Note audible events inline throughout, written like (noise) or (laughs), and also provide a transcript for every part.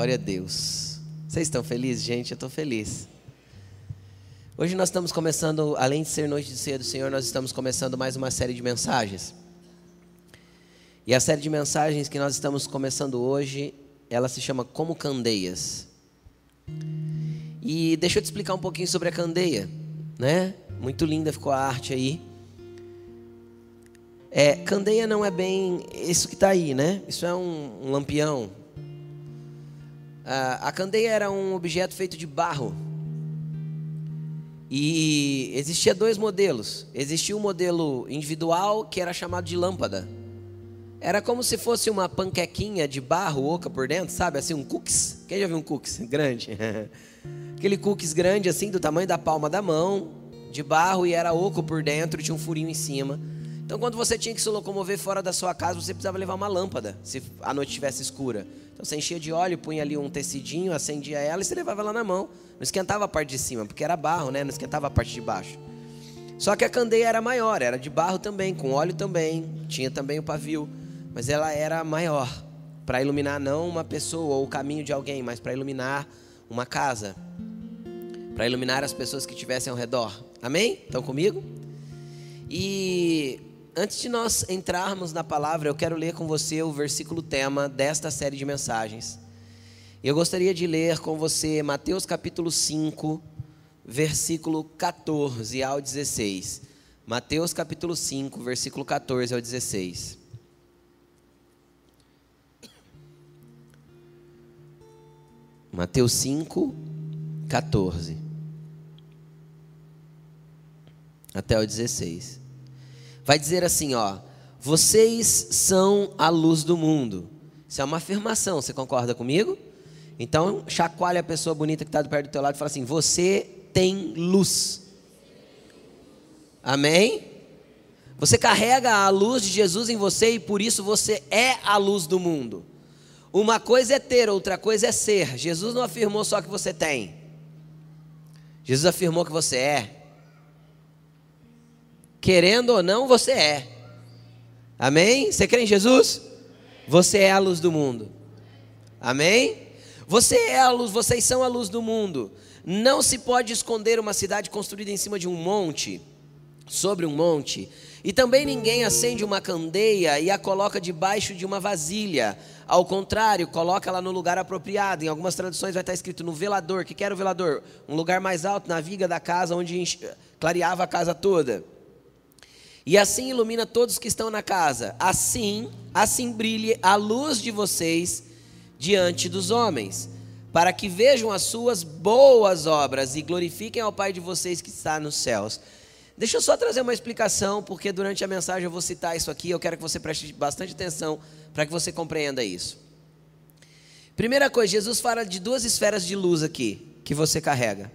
Glória a Deus. Vocês estão felizes, gente? Eu estou feliz. Hoje nós estamos começando, além de ser noite de ceia do Senhor, nós estamos começando mais uma série de mensagens. E a série de mensagens que nós estamos começando hoje, ela se chama Como Candeias. E deixa eu te explicar um pouquinho sobre a candeia, né? Muito linda ficou a arte aí. É, candeia não é bem isso que está aí, né? Isso é um, um lampião, a candeia era um objeto feito de barro. E existia dois modelos. Existia o um modelo individual que era chamado de lâmpada. Era como se fosse uma panquequinha de barro oca por dentro, sabe? Assim, um cookies. Quem já viu um cookies (laughs) grande? (laughs) Aquele cookies grande assim, do tamanho da palma da mão, de barro e era oco por dentro, tinha um furinho em cima. Então, quando você tinha que se locomover fora da sua casa, você precisava levar uma lâmpada, se a noite estivesse escura. Então, você enchia de óleo, punha ali um tecidinho, acendia ela e você levava ela na mão. Não esquentava a parte de cima, porque era barro, né? Não esquentava a parte de baixo. Só que a candeia era maior, era de barro também, com óleo também, tinha também o pavio, mas ela era maior, para iluminar não uma pessoa ou o caminho de alguém, mas para iluminar uma casa, para iluminar as pessoas que estivessem ao redor. Amém? Estão comigo? E antes de nós entrarmos na palavra, eu quero ler com você o versículo tema desta série de mensagens. Eu gostaria de ler com você Mateus capítulo 5, versículo 14 ao 16. Mateus capítulo 5, versículo 14 ao 16. Mateus 5, 14 até o 16 vai dizer assim, ó: "Vocês são a luz do mundo". Isso é uma afirmação, você concorda comigo? Então, chacoalha a pessoa bonita que está perto do teu lado e fala assim: "Você tem luz". Amém? Você carrega a luz de Jesus em você e por isso você é a luz do mundo. Uma coisa é ter, outra coisa é ser. Jesus não afirmou só que você tem. Jesus afirmou que você é. Querendo ou não, você é. Amém? Você crê em Jesus? Você é a luz do mundo. Amém? Você é a luz, vocês são a luz do mundo. Não se pode esconder uma cidade construída em cima de um monte, sobre um monte. E também ninguém acende uma candeia e a coloca debaixo de uma vasilha. Ao contrário, coloca ela no lugar apropriado. Em algumas traduções vai estar escrito no velador. O que era o velador? Um lugar mais alto, na viga da casa, onde clareava a casa toda. E assim ilumina todos que estão na casa. Assim, assim brilhe a luz de vocês diante dos homens, para que vejam as suas boas obras e glorifiquem ao Pai de vocês que está nos céus. Deixa eu só trazer uma explicação, porque durante a mensagem eu vou citar isso aqui, eu quero que você preste bastante atenção para que você compreenda isso. Primeira coisa, Jesus fala de duas esferas de luz aqui que você carrega.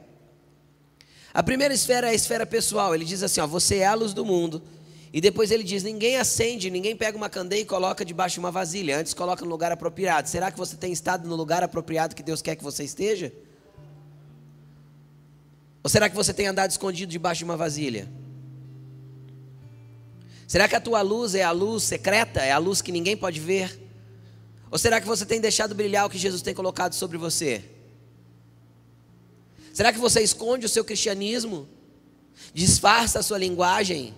A primeira esfera é a esfera pessoal. Ele diz assim: ó, você é a luz do mundo. E depois ele diz: ninguém acende, ninguém pega uma candeia e coloca debaixo de uma vasilha, antes coloca no lugar apropriado. Será que você tem estado no lugar apropriado que Deus quer que você esteja? Ou será que você tem andado escondido debaixo de uma vasilha? Será que a tua luz é a luz secreta, é a luz que ninguém pode ver? Ou será que você tem deixado brilhar o que Jesus tem colocado sobre você? Será que você esconde o seu cristianismo? Disfarça a sua linguagem?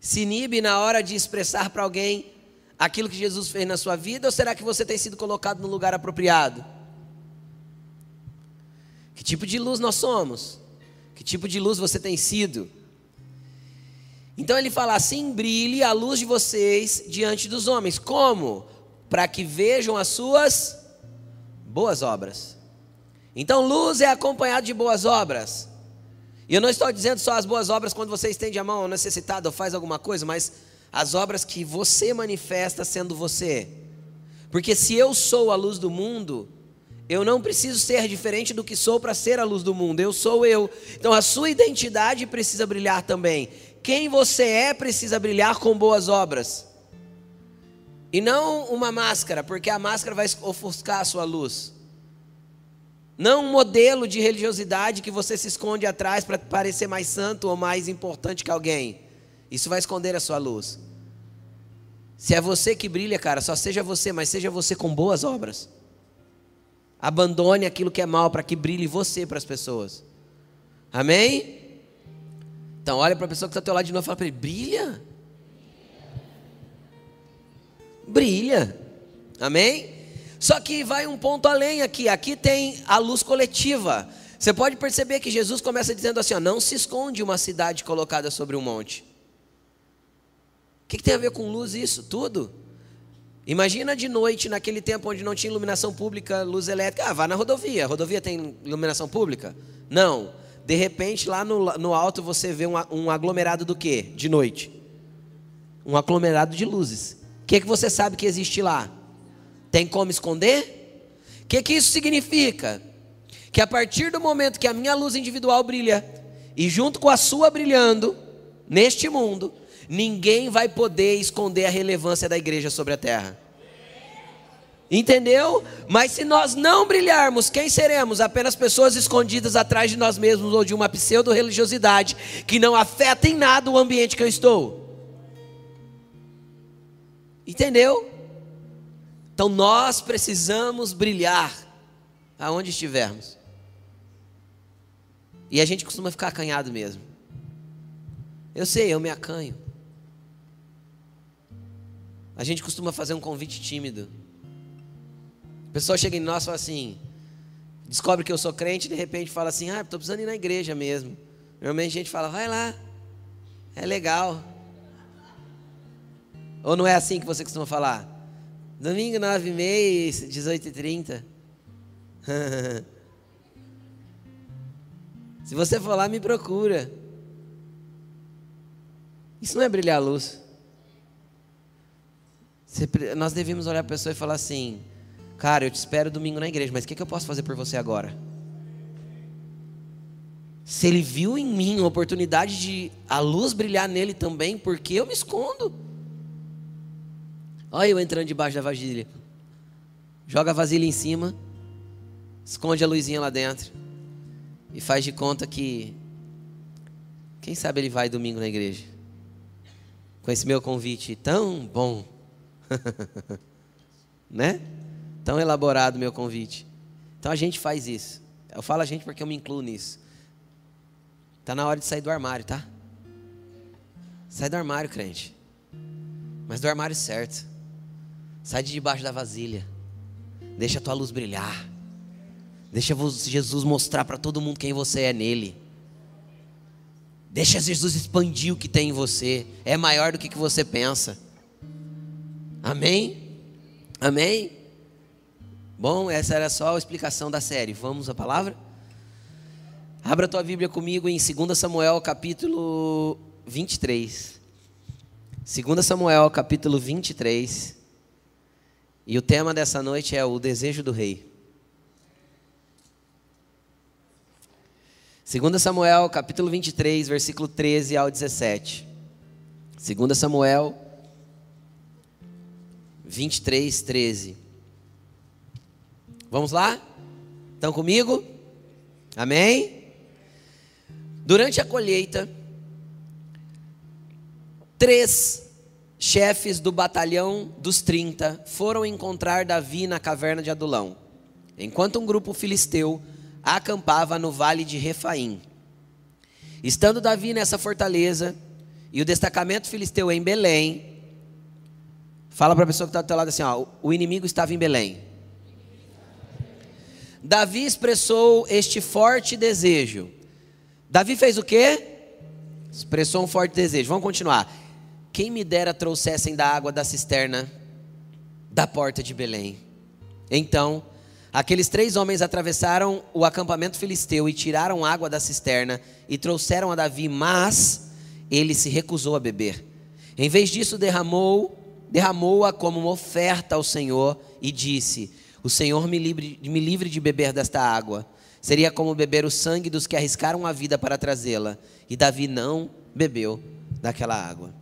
Se inibe na hora de expressar para alguém aquilo que Jesus fez na sua vida, ou será que você tem sido colocado no lugar apropriado? Que tipo de luz nós somos? Que tipo de luz você tem sido? Então ele fala assim: brilhe a luz de vocês diante dos homens. Como? Para que vejam as suas boas obras. Então, luz é acompanhado de boas obras. E eu não estou dizendo só as boas obras quando você estende a mão ao necessitado ou faz alguma coisa, mas as obras que você manifesta sendo você. Porque se eu sou a luz do mundo, eu não preciso ser diferente do que sou para ser a luz do mundo. Eu sou eu. Então a sua identidade precisa brilhar também. Quem você é precisa brilhar com boas obras. E não uma máscara, porque a máscara vai ofuscar a sua luz. Não um modelo de religiosidade que você se esconde atrás para parecer mais santo ou mais importante que alguém. Isso vai esconder a sua luz. Se é você que brilha, cara, só seja você, mas seja você com boas obras. Abandone aquilo que é mal para que brilhe você para as pessoas. Amém? Então olha para a pessoa que está ao teu lado de novo e fala para ele: brilha. Brilha. Amém? Só que vai um ponto além aqui. Aqui tem a luz coletiva. Você pode perceber que Jesus começa dizendo assim: ó, não se esconde uma cidade colocada sobre um monte. O que, que tem a ver com luz isso? Tudo. Imagina de noite, naquele tempo onde não tinha iluminação pública, luz elétrica. Ah, vá na rodovia. A rodovia tem iluminação pública? Não. De repente, lá no, no alto, você vê um, um aglomerado do quê? De noite. Um aglomerado de luzes. O que, que você sabe que existe lá? Tem como esconder? O que, que isso significa? Que a partir do momento que a minha luz individual brilha, e junto com a sua brilhando, neste mundo, ninguém vai poder esconder a relevância da igreja sobre a terra. Entendeu? Mas se nós não brilharmos, quem seremos? Apenas pessoas escondidas atrás de nós mesmos ou de uma pseudo-religiosidade que não afeta em nada o ambiente que eu estou. Entendeu? Então nós precisamos brilhar aonde estivermos. E a gente costuma ficar acanhado mesmo. Eu sei, eu me acanho. A gente costuma fazer um convite tímido. A pessoa chega em nós e fala assim, descobre que eu sou crente e de repente fala assim, ah, estou precisando ir na igreja mesmo. Normalmente a gente fala, vai lá, é legal. Ou não é assim que você costuma falar? Domingo, nove e meia, dezoito e trinta. (laughs) Se você for lá, me procura. Isso não é brilhar a luz. nós devemos olhar a pessoa e falar assim: Cara, eu te espero domingo na igreja, mas o que, que eu posso fazer por você agora? Se ele viu em mim a oportunidade de a luz brilhar nele também, por que eu me escondo? Olha eu entrando debaixo da vasilha. Joga a vasilha em cima, esconde a luzinha lá dentro e faz de conta que quem sabe ele vai domingo na igreja. Com esse meu convite tão bom. (laughs) né? Tão elaborado meu convite. Então a gente faz isso. Eu falo a gente porque eu me incluo nisso. Tá na hora de sair do armário, tá? Sai do armário, crente. Mas do armário certo. Sai de debaixo da vasilha. Deixa a tua luz brilhar. Deixa Jesus mostrar para todo mundo quem você é nele. Deixa Jesus expandir o que tem em você. É maior do que, que você pensa. Amém? Amém? Bom, essa era só a explicação da série. Vamos à palavra? Abra a tua Bíblia comigo em 2 Samuel capítulo 23. 2 Samuel capítulo 23. E o tema dessa noite é o desejo do rei. 2 Samuel, capítulo 23, versículo 13 ao 17. 2 Samuel 23, 13. Vamos lá? Estão comigo? Amém? Durante a colheita, três chefes do batalhão dos 30 foram encontrar Davi na caverna de Adulão, enquanto um grupo filisteu acampava no vale de Refaim. Estando Davi nessa fortaleza e o destacamento filisteu em Belém, fala para a pessoa que está do teu lado assim: ó, o inimigo estava em Belém. Davi expressou este forte desejo. Davi fez o quê? Expressou um forte desejo. Vamos continuar. Quem me dera trouxessem da água da cisterna da porta de Belém. Então, aqueles três homens atravessaram o acampamento filisteu e tiraram água da cisterna e trouxeram a Davi, mas ele se recusou a beber. Em vez disso, derramou, derramou-a como uma oferta ao Senhor e disse: O Senhor me livre, me livre de beber desta água. Seria como beber o sangue dos que arriscaram a vida para trazê-la. E Davi não bebeu daquela água.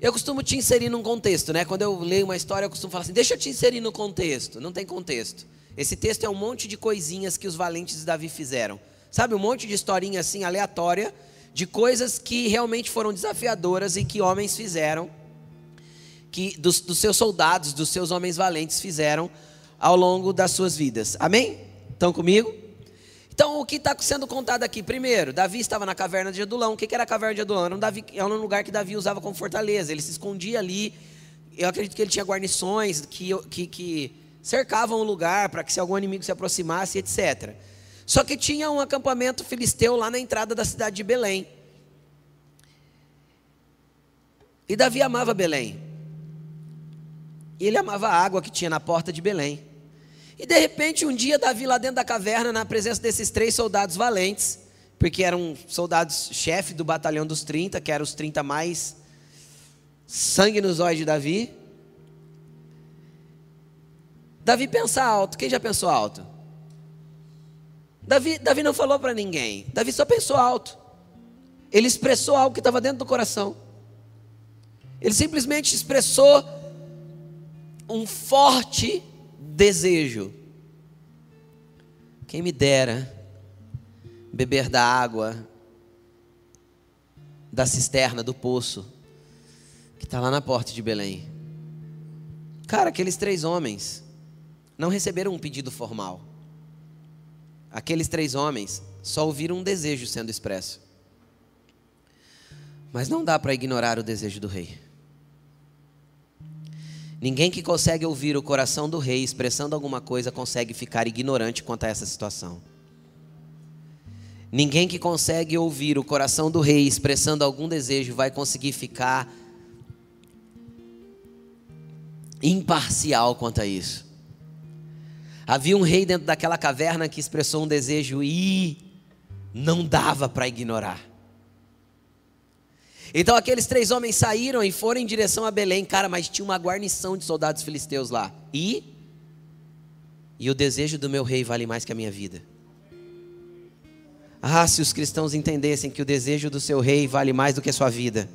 Eu costumo te inserir num contexto, né? Quando eu leio uma história, eu costumo falar assim: deixa eu te inserir no contexto. Não tem contexto. Esse texto é um monte de coisinhas que os valentes de Davi fizeram. Sabe, um monte de historinha assim aleatória de coisas que realmente foram desafiadoras e que homens fizeram, que dos, dos seus soldados, dos seus homens valentes fizeram, ao longo das suas vidas. Amém? Estão comigo? Então, o que está sendo contado aqui? Primeiro, Davi estava na caverna de Adulão. O que era a caverna de Adulão? Era um, Davi, era um lugar que Davi usava como fortaleza. Ele se escondia ali. Eu acredito que ele tinha guarnições que, que, que cercavam o lugar para que se algum inimigo se aproximasse, etc. Só que tinha um acampamento filisteu lá na entrada da cidade de Belém. E Davi amava Belém. E ele amava a água que tinha na porta de Belém. E de repente, um dia, Davi lá dentro da caverna, na presença desses três soldados valentes, porque eram soldados chefe do batalhão dos 30, que eram os 30 mais sangue nos olhos de Davi. Davi pensa alto. Quem já pensou alto? Davi, Davi não falou para ninguém. Davi só pensou alto. Ele expressou algo que estava dentro do coração. Ele simplesmente expressou um forte desejo. Quem me dera beber da água da cisterna, do poço, que está lá na porta de Belém. Cara, aqueles três homens não receberam um pedido formal. Aqueles três homens só ouviram um desejo sendo expresso. Mas não dá para ignorar o desejo do rei. Ninguém que consegue ouvir o coração do rei expressando alguma coisa consegue ficar ignorante quanto a essa situação. Ninguém que consegue ouvir o coração do rei expressando algum desejo vai conseguir ficar imparcial quanto a isso. Havia um rei dentro daquela caverna que expressou um desejo e não dava para ignorar. Então aqueles três homens saíram e foram em direção a Belém, cara, mas tinha uma guarnição de soldados filisteus lá. E e o desejo do meu rei vale mais que a minha vida. Ah, se os cristãos entendessem que o desejo do seu rei vale mais do que a sua vida.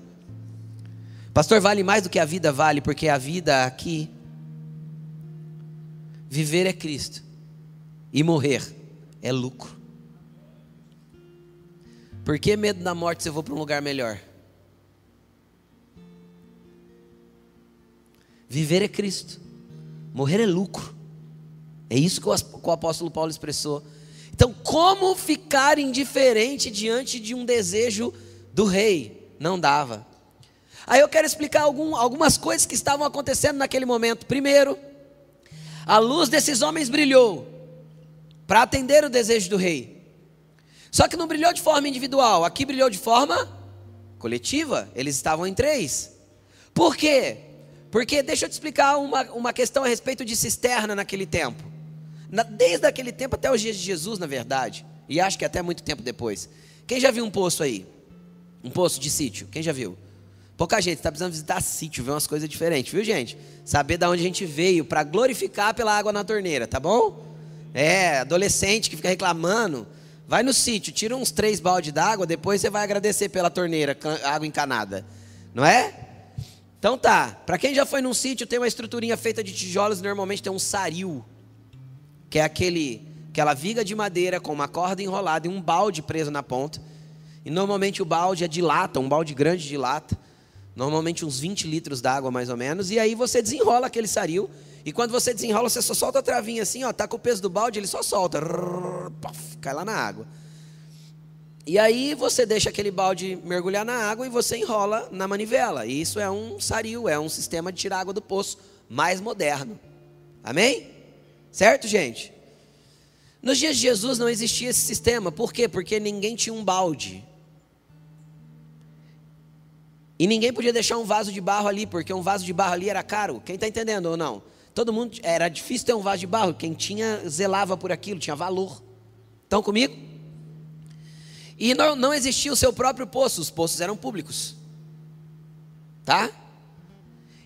Pastor, vale mais do que a vida vale, porque a vida aqui viver é Cristo e morrer é lucro. Por que medo da morte se eu vou para um lugar melhor? Viver é Cristo, morrer é lucro. É isso que o apóstolo Paulo expressou. Então, como ficar indiferente diante de um desejo do rei? Não dava. Aí eu quero explicar algum, algumas coisas que estavam acontecendo naquele momento. Primeiro, a luz desses homens brilhou para atender o desejo do rei. Só que não brilhou de forma individual, aqui brilhou de forma coletiva. Eles estavam em três. Por quê? Porque deixa eu te explicar uma, uma questão a respeito de cisterna naquele tempo. Na, desde aquele tempo até os dias de Jesus, na verdade. E acho que até muito tempo depois. Quem já viu um poço aí? Um poço de sítio? Quem já viu? Pouca gente está precisando visitar sítio, ver umas coisas diferentes, viu, gente? Saber de onde a gente veio para glorificar pela água na torneira, tá bom? É, adolescente que fica reclamando, vai no sítio, tira uns três baldes d'água, depois você vai agradecer pela torneira, água encanada, não é? Então tá, para quem já foi num sítio, tem uma estruturinha feita de tijolos, normalmente tem um saril, que é aquele, aquela viga de madeira com uma corda enrolada e um balde preso na ponta. E normalmente o balde é de lata, um balde grande de lata, normalmente uns 20 litros d'água mais ou menos, e aí você desenrola aquele saril, e quando você desenrola, você só solta a travinha assim, ó, tá com o peso do balde, ele só solta, cai lá na água. E aí você deixa aquele balde mergulhar na água e você enrola na manivela. E isso é um saril, é um sistema de tirar água do poço mais moderno. Amém? Certo, gente? Nos dias de Jesus não existia esse sistema. Por quê? Porque ninguém tinha um balde. E ninguém podia deixar um vaso de barro ali, porque um vaso de barro ali era caro. Quem está entendendo ou não? Todo mundo era difícil ter um vaso de barro. Quem tinha zelava por aquilo, tinha valor. Estão comigo? E não, não existia o seu próprio poço, os poços eram públicos. Tá?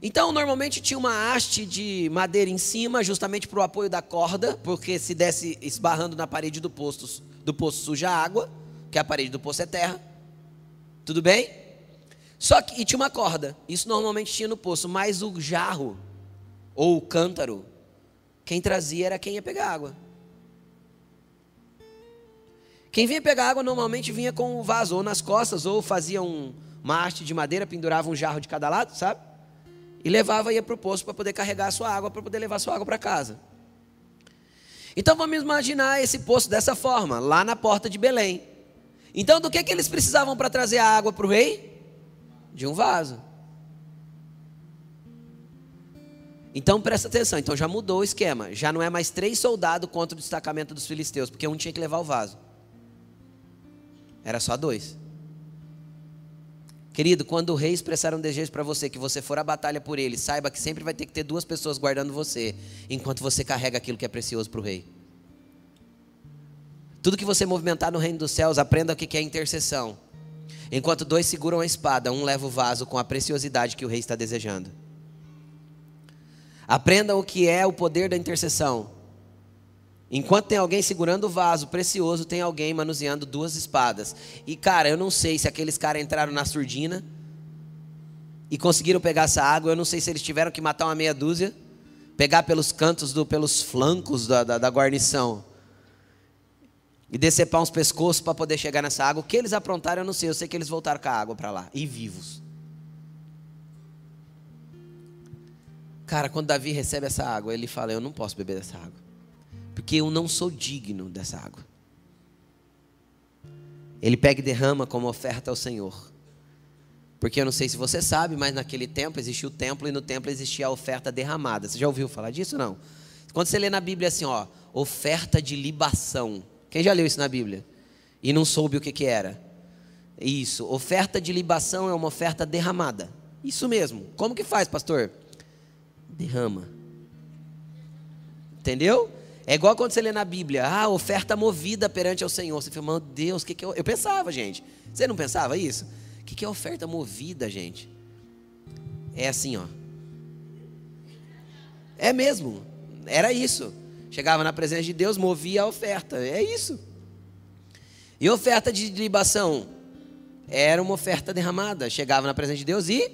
Então, normalmente tinha uma haste de madeira em cima, justamente para o apoio da corda, porque se desse esbarrando na parede do poço, do poço suja água, que a parede do poço é terra. Tudo bem? Só que e tinha uma corda. Isso normalmente tinha no poço, mas o jarro ou o cântaro, quem trazia era quem ia pegar água. Quem vinha pegar água normalmente vinha com o vaso ou nas costas, ou fazia um, uma de madeira, pendurava um jarro de cada lado, sabe? E levava ia para o poço para poder carregar a sua água, para poder levar a sua água para casa. Então vamos imaginar esse poço dessa forma, lá na porta de Belém. Então do que, que eles precisavam para trazer a água para o rei? De um vaso. Então presta atenção, então já mudou o esquema. Já não é mais três soldados contra o destacamento dos filisteus, porque um tinha que levar o vaso. Era só dois. Querido, quando o rei expressar um desejo para você, que você for à batalha por ele, saiba que sempre vai ter que ter duas pessoas guardando você, enquanto você carrega aquilo que é precioso para o rei. Tudo que você movimentar no reino dos céus, aprenda o que é intercessão. Enquanto dois seguram a espada, um leva o vaso com a preciosidade que o rei está desejando. Aprenda o que é o poder da intercessão. Enquanto tem alguém segurando o vaso precioso, tem alguém manuseando duas espadas. E cara, eu não sei se aqueles caras entraram na surdina e conseguiram pegar essa água. Eu não sei se eles tiveram que matar uma meia dúzia, pegar pelos cantos, do, pelos flancos da, da, da guarnição e decepar uns pescoços para poder chegar nessa água. O que eles aprontaram, eu não sei. Eu sei que eles voltaram com a água para lá e vivos. Cara, quando Davi recebe essa água, ele fala: Eu não posso beber dessa água, porque eu não sou digno dessa água. Ele pega e derrama como oferta ao Senhor. Porque eu não sei se você sabe, mas naquele tempo existia o templo e no templo existia a oferta derramada. Você já ouviu falar disso não? Quando você lê na Bíblia assim, ó, oferta de libação. Quem já leu isso na Bíblia? E não soube o que, que era? Isso, oferta de libação é uma oferta derramada. Isso mesmo. Como que faz, pastor? derrama. Entendeu? É igual quando você lê na Bíblia, ah, oferta movida perante ao Senhor. Você fala, meu Deus, o que, que eu. Eu pensava, gente. Você não pensava isso? O que, que é oferta movida, gente? É assim, ó. É mesmo. Era isso. Chegava na presença de Deus, movia a oferta. É isso. E oferta de libação? Era uma oferta derramada. Chegava na presença de Deus e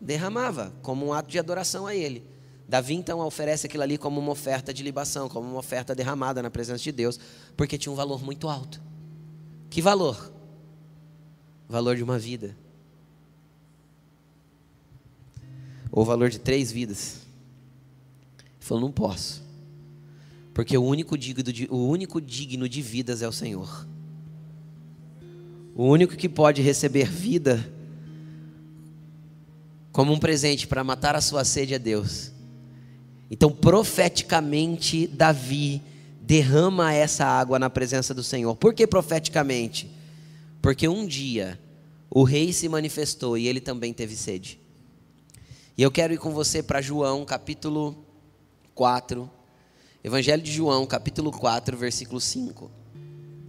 derramava como um ato de adoração a ele. Davi então oferece aquilo ali como uma oferta de libação, como uma oferta derramada na presença de Deus, porque tinha um valor muito alto. Que valor? O valor de uma vida. Ou o valor de três vidas. Ele falou: não posso. Porque o único, digno de, o único digno de vidas é o Senhor. O único que pode receber vida como um presente para matar a sua sede a Deus. Então, profeticamente, Davi derrama essa água na presença do Senhor. Por que profeticamente? Porque um dia o rei se manifestou e ele também teve sede. E eu quero ir com você para João, capítulo 4. Evangelho de João, capítulo 4, versículo 5.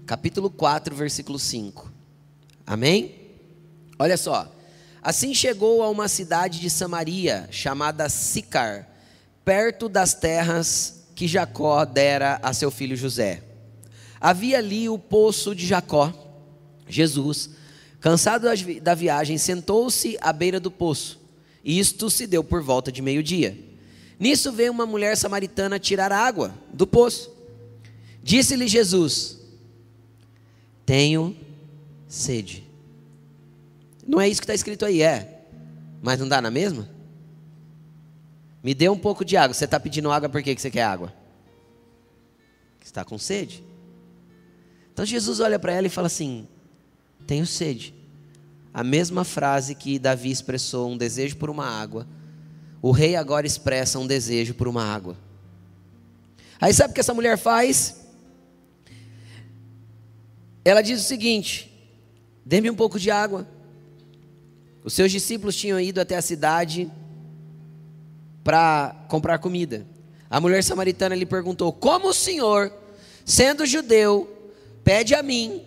Capítulo 4, versículo 5. Amém? Olha só. Assim chegou a uma cidade de Samaria, chamada Sicar, perto das terras que Jacó dera a seu filho José. Havia ali o poço de Jacó. Jesus, cansado da viagem, sentou-se à beira do poço. Isto se deu por volta de meio-dia. Nisso veio uma mulher samaritana tirar água do poço. Disse-lhe Jesus: Tenho sede. Não é isso que está escrito aí, é. Mas não dá na mesma? Me dê um pouco de água. Você está pedindo água por que você quer água? Você está com sede. Então Jesus olha para ela e fala assim: Tenho sede. A mesma frase que Davi expressou um desejo por uma água, o rei agora expressa um desejo por uma água. Aí sabe o que essa mulher faz? Ela diz o seguinte: Dê-me um pouco de água. Os seus discípulos tinham ido até a cidade para comprar comida. A mulher samaritana lhe perguntou: Como o senhor, sendo judeu, pede a mim,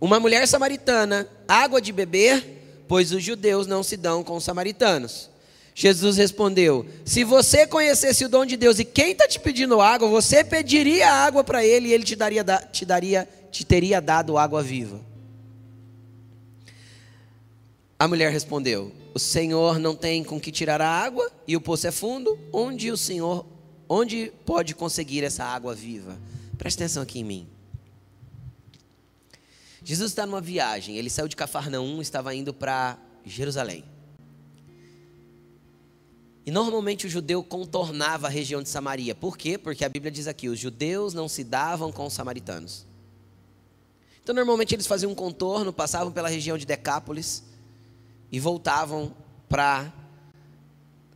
uma mulher samaritana, água de beber? Pois os judeus não se dão com os samaritanos. Jesus respondeu: Se você conhecesse o dom de Deus e quem está te pedindo água, você pediria água para ele e ele te daria, te daria, te teria dado água viva. A mulher respondeu: O Senhor não tem com que tirar a água e o poço é fundo. Onde o Senhor, onde pode conseguir essa água viva? Preste atenção aqui em mim. Jesus está numa viagem. Ele saiu de Cafarnaum, estava indo para Jerusalém. E normalmente o judeu contornava a região de Samaria. Por quê? Porque a Bíblia diz aqui: os judeus não se davam com os samaritanos. Então, normalmente eles faziam um contorno, passavam pela região de Decápolis e voltavam para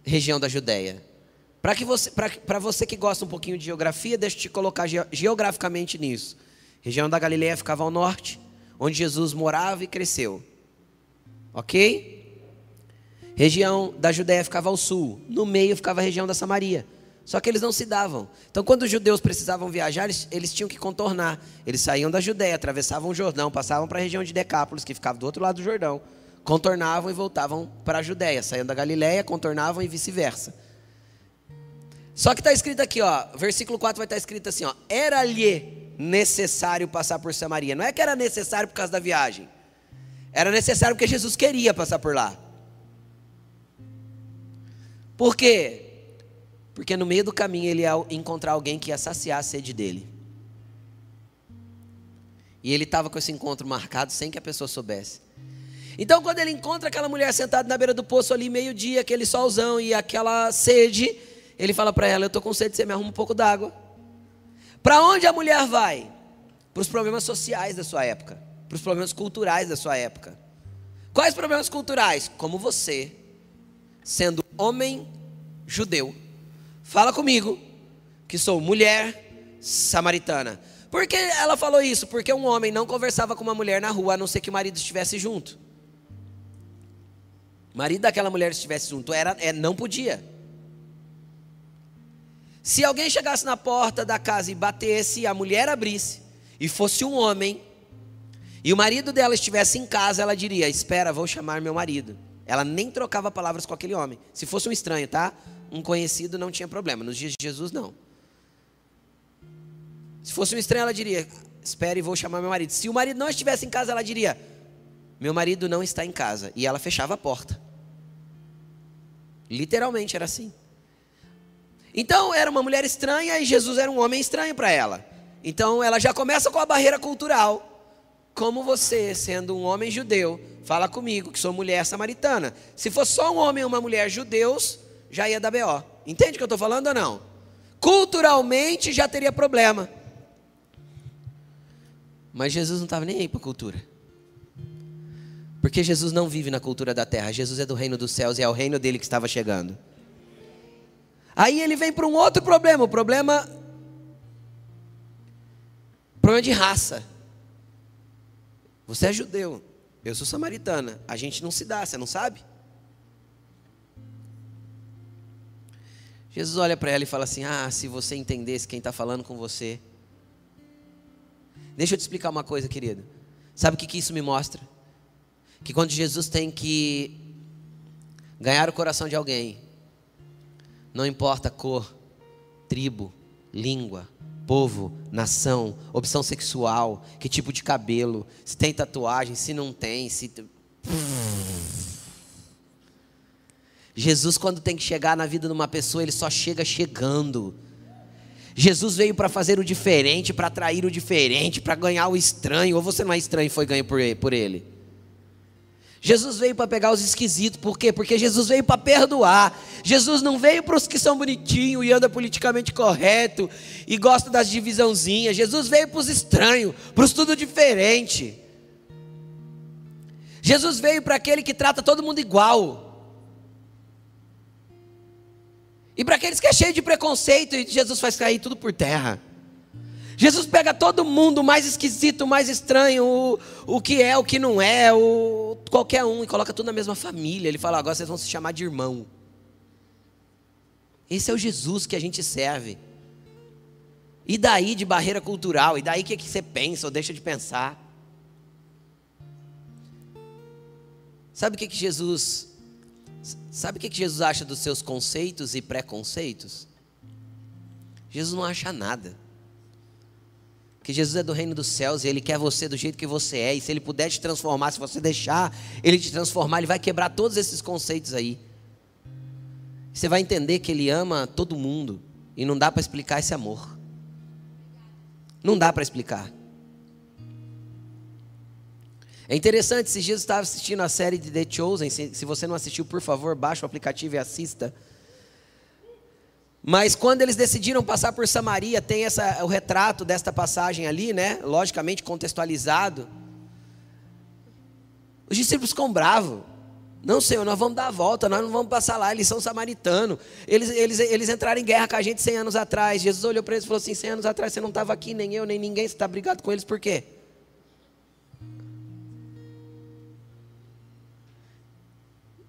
a região da Judéia. Para você, você que gosta um pouquinho de geografia, deixa eu te colocar geograficamente nisso. A região da Galileia ficava ao norte, onde Jesus morava e cresceu. Ok? Região da Judéia ficava ao sul, no meio ficava a região da Samaria. Só que eles não se davam. Então, quando os judeus precisavam viajar, eles, eles tinham que contornar. Eles saíam da Judéia, atravessavam o Jordão, passavam para a região de Decápolis, que ficava do outro lado do Jordão, contornavam e voltavam para a Judéia. Saíam da Galiléia, contornavam e vice-versa. Só que está escrito aqui, ó, versículo 4 vai estar tá escrito assim, ó, era-lhe necessário passar por Samaria. Não é que era necessário por causa da viagem. Era necessário porque Jesus queria passar por lá. Por quê? Porque no meio do caminho ele ia encontrar alguém que ia saciar a sede dele. E ele estava com esse encontro marcado sem que a pessoa soubesse. Então, quando ele encontra aquela mulher sentada na beira do poço ali, meio-dia, aquele solzão e aquela sede, ele fala para ela: Eu estou com sede, você me arruma um pouco d'água. Para onde a mulher vai? Para os problemas sociais da sua época, para os problemas culturais da sua época. Quais problemas culturais? Como você, sendo homem judeu, fala comigo que sou mulher samaritana. Por que ela falou isso? Porque um homem não conversava com uma mulher na rua, a não ser que o marido estivesse junto. Marido daquela mulher estivesse junto, era, é, não podia. Se alguém chegasse na porta da casa e batesse, a mulher abrisse, e fosse um homem, e o marido dela estivesse em casa, ela diria: Espera, vou chamar meu marido. Ela nem trocava palavras com aquele homem. Se fosse um estranho, tá? Um conhecido não tinha problema. Nos dias de Jesus, não. Se fosse um estranho, ela diria: Espere, vou chamar meu marido. Se o marido não estivesse em casa, ela diria: Meu marido não está em casa. E ela fechava a porta. Literalmente era assim. Então era uma mulher estranha e Jesus era um homem estranho para ela. Então ela já começa com a barreira cultural. Como você, sendo um homem judeu, fala comigo que sou mulher samaritana. Se fosse só um homem e uma mulher judeus, já ia dar BO. Entende o que eu estou falando ou não? Culturalmente já teria problema. Mas Jesus não estava nem aí para a cultura. Porque Jesus não vive na cultura da terra. Jesus é do reino dos céus e é o reino dele que estava chegando. Aí ele vem para um outro problema, o problema problema de raça. Você é judeu, eu sou samaritana. A gente não se dá, você não sabe? Jesus olha para ela e fala assim: Ah, se você entendesse quem está falando com você. Deixa eu te explicar uma coisa, querido. Sabe o que, que isso me mostra? Que quando Jesus tem que ganhar o coração de alguém, não importa cor, tribo, língua, povo, nação, opção sexual, que tipo de cabelo, se tem tatuagem, se não tem, se. Jesus, quando tem que chegar na vida de uma pessoa, ele só chega chegando. Jesus veio para fazer o diferente, para atrair o diferente, para ganhar o estranho. Ou você não é estranho e foi ganho por ele? Jesus veio para pegar os esquisitos, por quê? Porque Jesus veio para perdoar. Jesus não veio para os que são bonitinhos e anda politicamente correto e gosta das divisãozinhas. Jesus veio para os estranhos, para os tudo diferente. Jesus veio para aquele que trata todo mundo igual. E para aqueles que é cheio de preconceito, Jesus faz cair tudo por terra. Jesus pega todo mundo, mais esquisito, mais estranho, o, o que é, o que não é, o, qualquer um, e coloca tudo na mesma família. Ele fala: agora vocês vão se chamar de irmão. Esse é o Jesus que a gente serve. E daí de barreira cultural? E daí o que, que você pensa ou deixa de pensar? Sabe o que, que Jesus. Sabe o que, que Jesus acha dos seus conceitos e preconceitos? Jesus não acha nada que Jesus é do reino dos céus e Ele quer você do jeito que você é. E se Ele puder te transformar, se você deixar Ele te transformar, Ele vai quebrar todos esses conceitos aí. Você vai entender que Ele ama todo mundo e não dá para explicar esse amor. Não dá para explicar. É interessante, esses dias eu estava assistindo a série de The Chosen. Se, se você não assistiu, por favor, baixe o aplicativo e assista. Mas quando eles decidiram passar por Samaria, tem essa, o retrato desta passagem ali, né? Logicamente contextualizado. Os discípulos ficam bravos. Não, Senhor, nós vamos dar a volta, nós não vamos passar lá, eles são samaritanos. Eles, eles, eles entraram em guerra com a gente 100 anos atrás. Jesus olhou para eles e falou assim: 100 anos atrás você não estava aqui, nem eu, nem ninguém, você está brigado com eles por quê?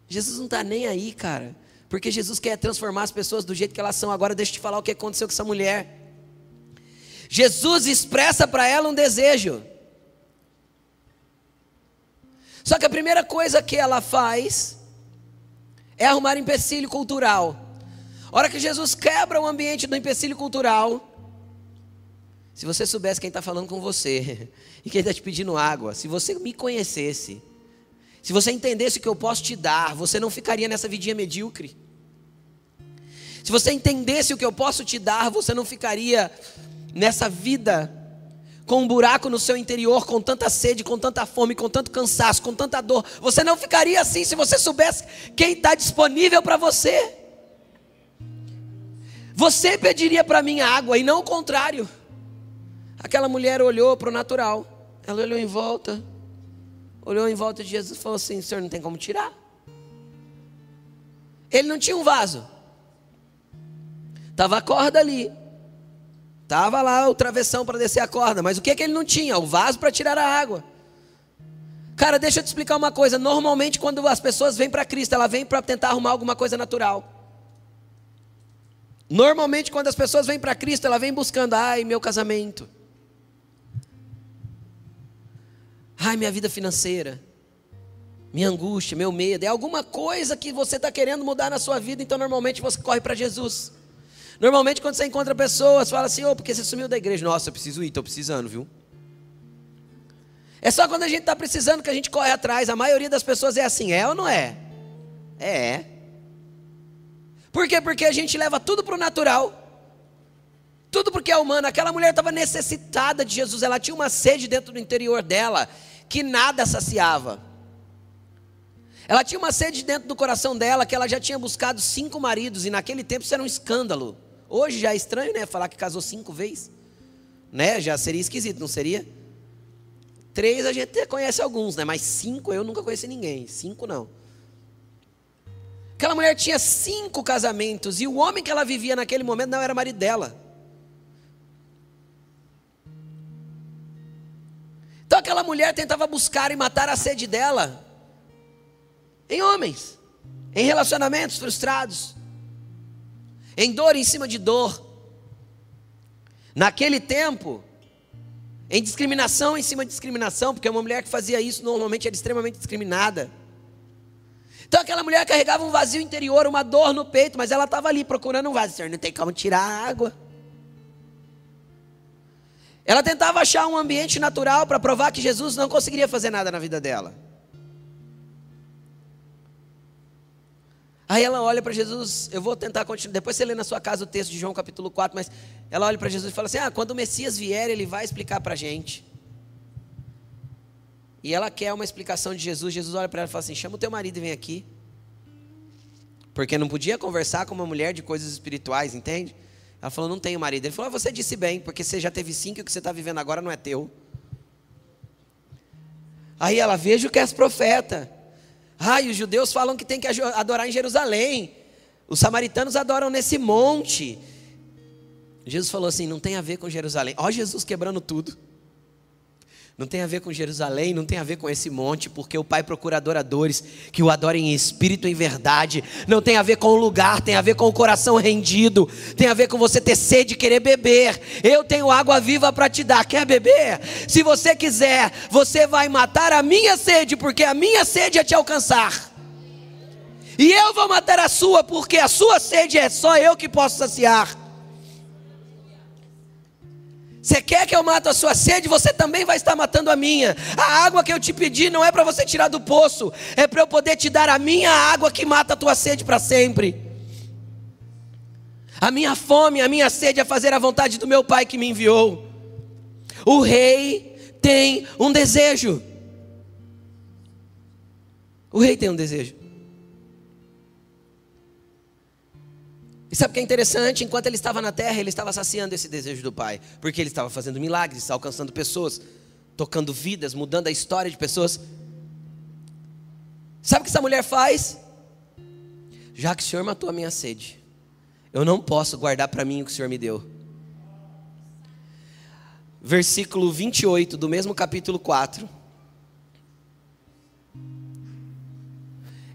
Jesus não está nem aí, cara. Porque Jesus quer transformar as pessoas do jeito que elas são. Agora deixa eu te falar o que aconteceu com essa mulher. Jesus expressa para ela um desejo. Só que a primeira coisa que ela faz é arrumar empecilho cultural. A hora que Jesus quebra o ambiente do empecilho cultural, se você soubesse quem está falando com você (laughs) e quem está te pedindo água, se você me conhecesse, se você entendesse o que eu posso te dar, você não ficaria nessa vidinha medíocre. Se você entendesse o que eu posso te dar, você não ficaria nessa vida com um buraco no seu interior, com tanta sede, com tanta fome, com tanto cansaço, com tanta dor. Você não ficaria assim se você soubesse quem está disponível para você. Você pediria para mim água e não o contrário. Aquela mulher olhou para o natural, ela olhou em volta, olhou em volta de Jesus e falou assim: senhor não tem como tirar. Ele não tinha um vaso. Estava a corda ali. Estava lá o travessão para descer a corda. Mas o que, que ele não tinha? O vaso para tirar a água. Cara, deixa eu te explicar uma coisa. Normalmente, quando as pessoas vêm para Cristo, ela vem para tentar arrumar alguma coisa natural. Normalmente, quando as pessoas vêm para Cristo, ela vem buscando, ai, meu casamento. Ai, minha vida financeira. Minha angústia, meu medo. É alguma coisa que você está querendo mudar na sua vida, então normalmente você corre para Jesus. Normalmente, quando você encontra pessoas, fala assim: Ô, oh, porque você sumiu da igreja? Nossa, eu preciso ir, estou precisando, viu? É só quando a gente está precisando que a gente corre atrás. A maioria das pessoas é assim, é ou não é? É. Por quê? Porque a gente leva tudo para o natural. Tudo porque é humano. Aquela mulher estava necessitada de Jesus. Ela tinha uma sede dentro do interior dela que nada saciava. Ela tinha uma sede dentro do coração dela que ela já tinha buscado cinco maridos. E naquele tempo isso era um escândalo. Hoje já é estranho, né? Falar que casou cinco vezes. Né? Já seria esquisito, não seria? Três a gente conhece alguns, né? Mas cinco eu nunca conheci ninguém. Cinco não. Aquela mulher tinha cinco casamentos e o homem que ela vivia naquele momento não era marido dela. Então aquela mulher tentava buscar e matar a sede dela em homens, em relacionamentos frustrados, em dor em cima de dor. Naquele tempo, em discriminação em cima de discriminação, porque uma mulher que fazia isso normalmente era extremamente discriminada. Então aquela mulher carregava um vazio interior, uma dor no peito, mas ela estava ali procurando um vazio, não tem como tirar a água. Ela tentava achar um ambiente natural para provar que Jesus não conseguiria fazer nada na vida dela. Aí ela olha para Jesus, eu vou tentar continuar. Depois você lê na sua casa o texto de João capítulo 4, mas ela olha para Jesus e fala assim: Ah, quando o Messias vier, ele vai explicar para a gente. E ela quer uma explicação de Jesus. Jesus olha para ela e fala assim: Chama o teu marido e vem aqui. Porque não podia conversar com uma mulher de coisas espirituais, entende? Ela falou: Não tenho marido. Ele falou: ah, Você disse bem, porque você já teve cinco e o que você está vivendo agora não é teu. Aí ela: Vejo que és profeta. Ai, os judeus falam que tem que adorar em Jerusalém. Os samaritanos adoram nesse monte. Jesus falou assim: não tem a ver com Jerusalém. Ó, Jesus quebrando tudo. Não tem a ver com Jerusalém, não tem a ver com esse monte, porque o Pai procura adoradores que o adorem em espírito e em verdade. Não tem a ver com o lugar, tem a ver com o coração rendido. Tem a ver com você ter sede e querer beber. Eu tenho água viva para te dar. Quer beber? Se você quiser, você vai matar a minha sede, porque a minha sede é te alcançar. E eu vou matar a sua, porque a sua sede é só eu que posso saciar. Você quer que eu mate a sua sede, você também vai estar matando a minha. A água que eu te pedi não é para você tirar do poço, é para eu poder te dar a minha água que mata a tua sede para sempre. A minha fome, a minha sede é fazer a vontade do meu Pai que me enviou. O rei tem um desejo. O rei tem um desejo. E sabe o que é interessante? Enquanto ele estava na terra, ele estava saciando esse desejo do Pai, porque ele estava fazendo milagres, alcançando pessoas, tocando vidas, mudando a história de pessoas. Sabe o que essa mulher faz? Já que o Senhor matou a minha sede, eu não posso guardar para mim o que o Senhor me deu. Versículo 28 do mesmo capítulo 4.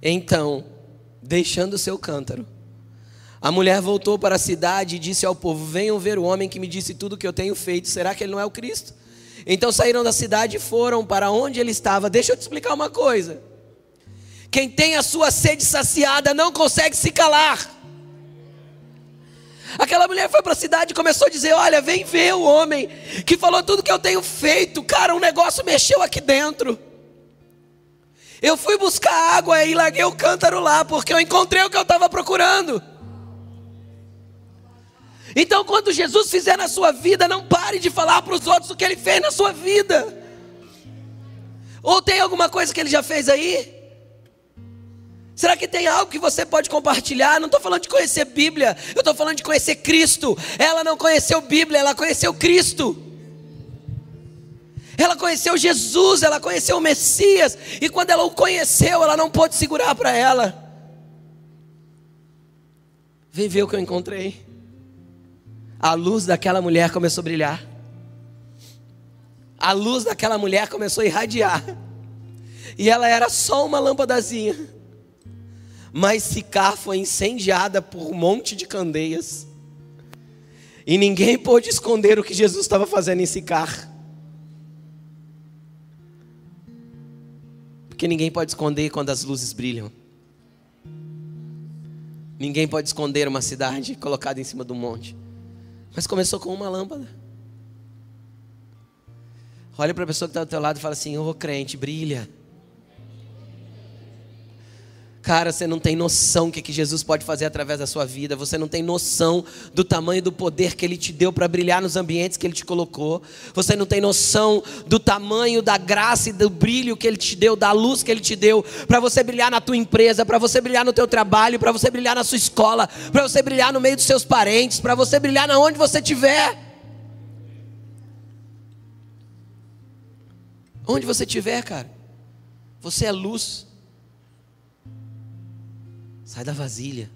Então, deixando o seu cântaro, a mulher voltou para a cidade e disse ao povo: Venham ver o homem que me disse tudo o que eu tenho feito. Será que ele não é o Cristo? Então saíram da cidade e foram para onde ele estava. Deixa eu te explicar uma coisa. Quem tem a sua sede saciada não consegue se calar. Aquela mulher foi para a cidade e começou a dizer: Olha, vem ver o homem que falou tudo que eu tenho feito. Cara, um negócio mexeu aqui dentro. Eu fui buscar água e larguei o cântaro lá, porque eu encontrei o que eu estava procurando. Então, quando Jesus fizer na sua vida, não pare de falar para os outros o que ele fez na sua vida. Ou tem alguma coisa que ele já fez aí? Será que tem algo que você pode compartilhar? Não estou falando de conhecer Bíblia, eu estou falando de conhecer Cristo. Ela não conheceu Bíblia, ela conheceu Cristo. Ela conheceu Jesus, ela conheceu o Messias, e quando ela o conheceu, ela não pôde segurar para ela. Vem ver o que eu encontrei. A luz daquela mulher começou a brilhar. A luz daquela mulher começou a irradiar. E ela era só uma lâmpadazinha. Mas Sicar foi incendiada por um monte de candeias. E ninguém pôde esconder o que Jesus estava fazendo em Sicar. Porque ninguém pode esconder quando as luzes brilham. Ninguém pode esconder uma cidade colocada em cima de um monte. Mas começou com uma lâmpada. Olha para a pessoa que está do teu lado e fala assim: Ô oh, crente, brilha. Cara, você não tem noção o que, que Jesus pode fazer através da sua vida. Você não tem noção do tamanho do poder que Ele te deu para brilhar nos ambientes que Ele te colocou. Você não tem noção do tamanho da graça e do brilho que Ele te deu, da luz que Ele te deu, para você brilhar na tua empresa, para você brilhar no teu trabalho, para você brilhar na sua escola, para você brilhar no meio dos seus parentes, para você brilhar na onde você estiver. Onde você estiver, cara, você é luz. Sai da vasilha.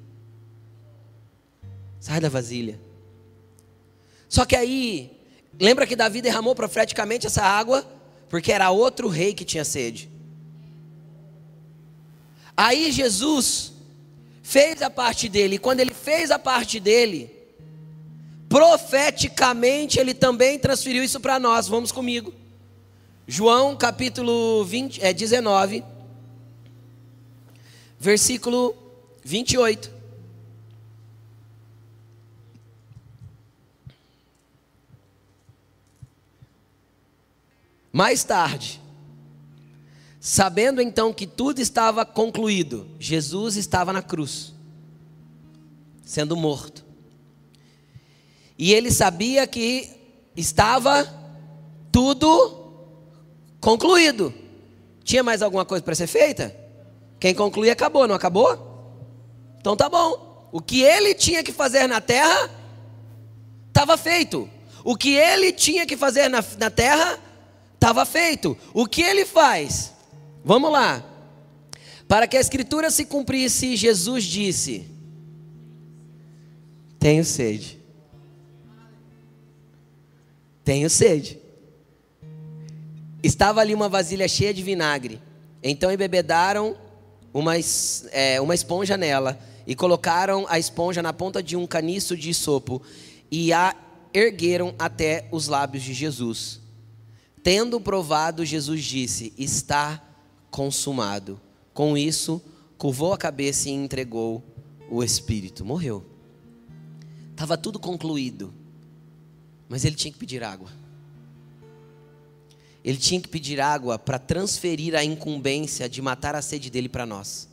Sai da vasilha. Só que aí, lembra que Davi derramou profeticamente essa água? Porque era outro rei que tinha sede. Aí Jesus fez a parte dele, e quando ele fez a parte dele, profeticamente ele também transferiu isso para nós. Vamos comigo. João capítulo 20, é, 19, versículo 28. Mais tarde, sabendo então que tudo estava concluído, Jesus estava na cruz, sendo morto. E ele sabia que estava tudo concluído. Tinha mais alguma coisa para ser feita? Quem concluir acabou, não acabou? Então tá bom. O que ele tinha que fazer na terra, estava feito. O que ele tinha que fazer na, na terra, estava feito. O que ele faz? Vamos lá. Para que a escritura se cumprisse, Jesus disse: Tenho sede. Tenho sede. Estava ali uma vasilha cheia de vinagre. Então embebedaram uma, é, uma esponja nela e colocaram a esponja na ponta de um caniço de sopo e a ergueram até os lábios de Jesus. Tendo provado, Jesus disse: Está consumado. Com isso, curvou a cabeça e entregou o espírito. Morreu. Estava tudo concluído. Mas ele tinha que pedir água. Ele tinha que pedir água para transferir a incumbência de matar a sede dele para nós.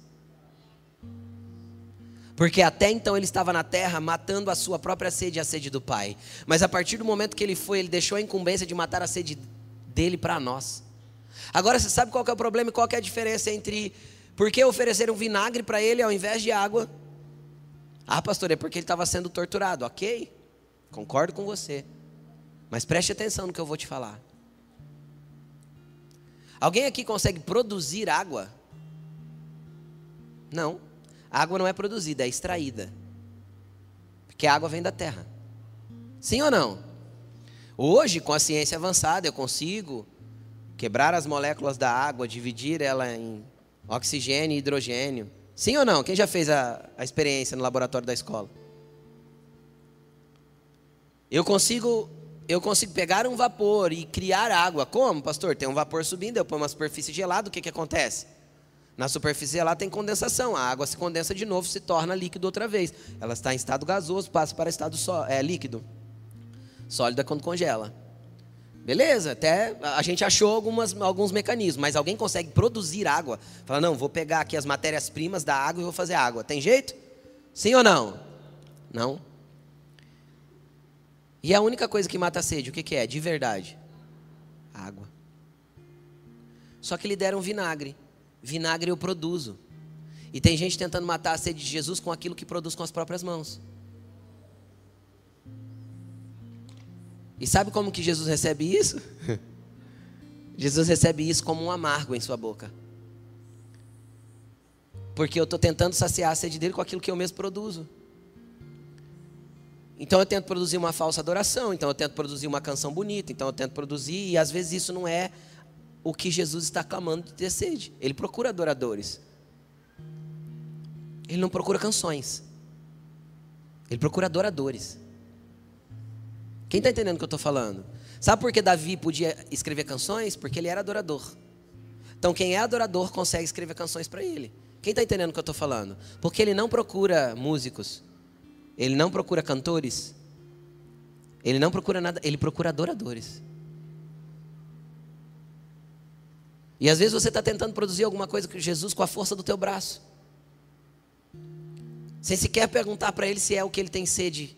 Porque até então ele estava na terra matando a sua própria sede e a sede do Pai. Mas a partir do momento que ele foi, ele deixou a incumbência de matar a sede dele para nós. Agora você sabe qual é o problema e qual é a diferença entre por que ofereceram vinagre para ele ao invés de água? Ah, pastor, é porque ele estava sendo torturado. Ok, concordo com você. Mas preste atenção no que eu vou te falar. Alguém aqui consegue produzir água? Não. A água não é produzida, é extraída. Porque a água vem da terra. Sim ou não? Hoje, com a ciência avançada, eu consigo quebrar as moléculas da água, dividir ela em oxigênio e hidrogênio. Sim ou não? Quem já fez a, a experiência no laboratório da escola? Eu consigo, eu consigo pegar um vapor e criar água. Como, pastor? Tem um vapor subindo, eu ponho uma superfície gelada, o que, que acontece? Na superfície gelada tem condensação, a água se condensa de novo, se torna líquido outra vez. Ela está em estado gasoso, passa para estado só, é, líquido. Sólido é quando congela. Beleza, até a gente achou algumas, alguns mecanismos, mas alguém consegue produzir água? Fala, não, vou pegar aqui as matérias-primas da água e vou fazer água. Tem jeito? Sim ou não? Não. E a única coisa que mata a sede, o que, que é? De verdade? Água. Só que lhe deram vinagre. Vinagre eu produzo. E tem gente tentando matar a sede de Jesus com aquilo que produz com as próprias mãos. E sabe como que Jesus recebe isso? (laughs) Jesus recebe isso como um amargo em sua boca. Porque eu estou tentando saciar a sede dele com aquilo que eu mesmo produzo. Então eu tento produzir uma falsa adoração, então eu tento produzir uma canção bonita, então eu tento produzir, e às vezes isso não é o que Jesus está clamando de ter sede. Ele procura adoradores. Ele não procura canções. Ele procura adoradores. Quem está entendendo o que eu estou falando? Sabe por que Davi podia escrever canções? Porque ele era adorador. Então, quem é adorador consegue escrever canções para ele. Quem está entendendo o que eu estou falando? Porque ele não procura músicos, ele não procura cantores, ele não procura nada, ele procura adoradores. E às vezes você está tentando produzir alguma coisa com Jesus com a força do teu braço, sem sequer perguntar para ele se é o que ele tem sede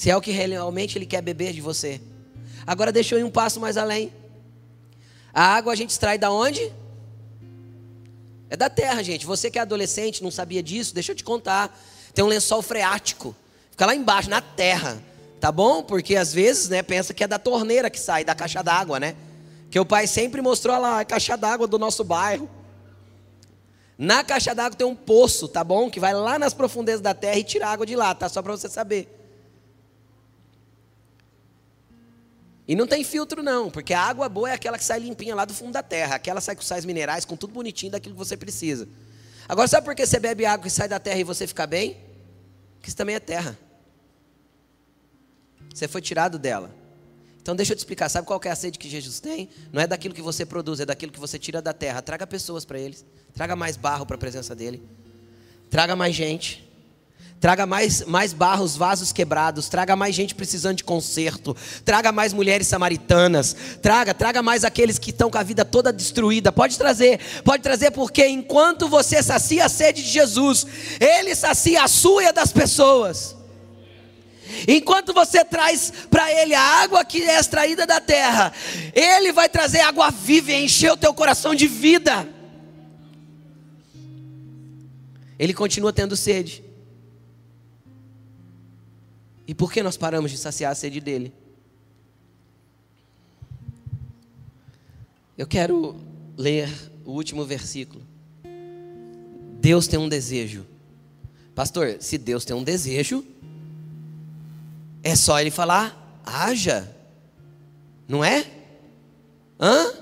se é o que realmente Ele quer beber de você. Agora deixa eu ir um passo mais além. A água a gente extrai da onde? É da terra, gente. Você que é adolescente, não sabia disso, deixa eu te contar. Tem um lençol freático. Fica lá embaixo, na terra. Tá bom? Porque às vezes, né, pensa que é da torneira que sai, da caixa d'água, né? Que o pai sempre mostrou lá a caixa d'água do nosso bairro. Na caixa d'água tem um poço, tá bom? Que vai lá nas profundezas da terra e tira água de lá, tá? Só para você saber. E não tem filtro não, porque a água boa é aquela que sai limpinha lá do fundo da terra, aquela sai com sais minerais, com tudo bonitinho daquilo que você precisa. Agora sabe por que você bebe água que sai da terra e você fica bem? Porque isso também é terra. Você foi tirado dela. Então deixa eu te explicar, sabe qual é a sede que Jesus tem? Não é daquilo que você produz, é daquilo que você tira da terra. Traga pessoas para eles. Traga mais barro para a presença dele. Traga mais gente. Traga mais, mais barros, vasos quebrados. Traga mais gente precisando de conserto. Traga mais mulheres samaritanas. Traga, traga mais aqueles que estão com a vida toda destruída. Pode trazer, pode trazer, porque enquanto você sacia a sede de Jesus, Ele sacia a sua e a das pessoas. Enquanto você traz para Ele a água que é extraída da terra, Ele vai trazer água viva e encher o teu coração de vida. Ele continua tendo sede. E por que nós paramos de saciar a sede dele? Eu quero ler o último versículo. Deus tem um desejo. Pastor, se Deus tem um desejo, é só ele falar, haja. Não é? Hã?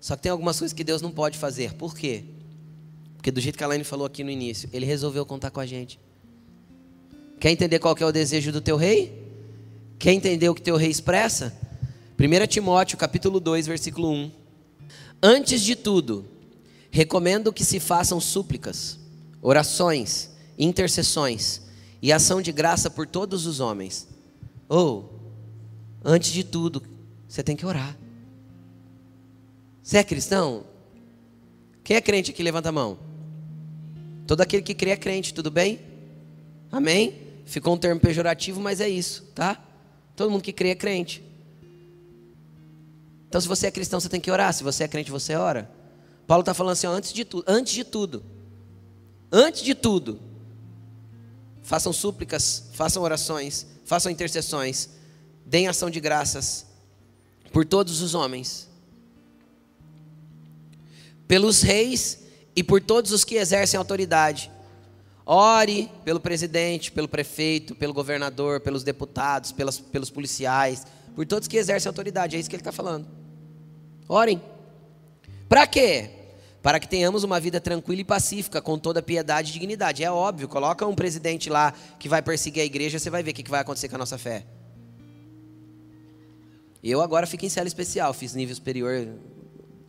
Só que tem algumas coisas que Deus não pode fazer. Por quê? Porque do jeito que a Laine falou aqui no início, ele resolveu contar com a gente. Quer entender qual que é o desejo do teu rei? Quer entender o que teu rei expressa? 1 Timóteo capítulo 2, versículo 1. Antes de tudo, recomendo que se façam súplicas, orações, intercessões e ação de graça por todos os homens. Ou, antes de tudo, você tem que orar. Você é cristão? Quem é crente aqui? Levanta a mão. Todo aquele que crê é crente, tudo bem? Amém? Ficou um termo pejorativo, mas é isso, tá? Todo mundo que crê é crente. Então, se você é cristão, você tem que orar. Se você é crente, você ora. Paulo está falando assim: ó, antes de tudo, antes de tudo, antes de tudo, façam súplicas, façam orações, façam intercessões, deem ação de graças por todos os homens, pelos reis e por todos os que exercem autoridade. Ore pelo presidente, pelo prefeito, pelo governador, pelos deputados, pelas, pelos policiais, por todos que exercem autoridade. É isso que ele está falando. Orem. Para quê? Para que tenhamos uma vida tranquila e pacífica, com toda piedade e dignidade. É óbvio, coloca um presidente lá que vai perseguir a igreja, você vai ver o que vai acontecer com a nossa fé. Eu agora fico em cela especial, fiz nível superior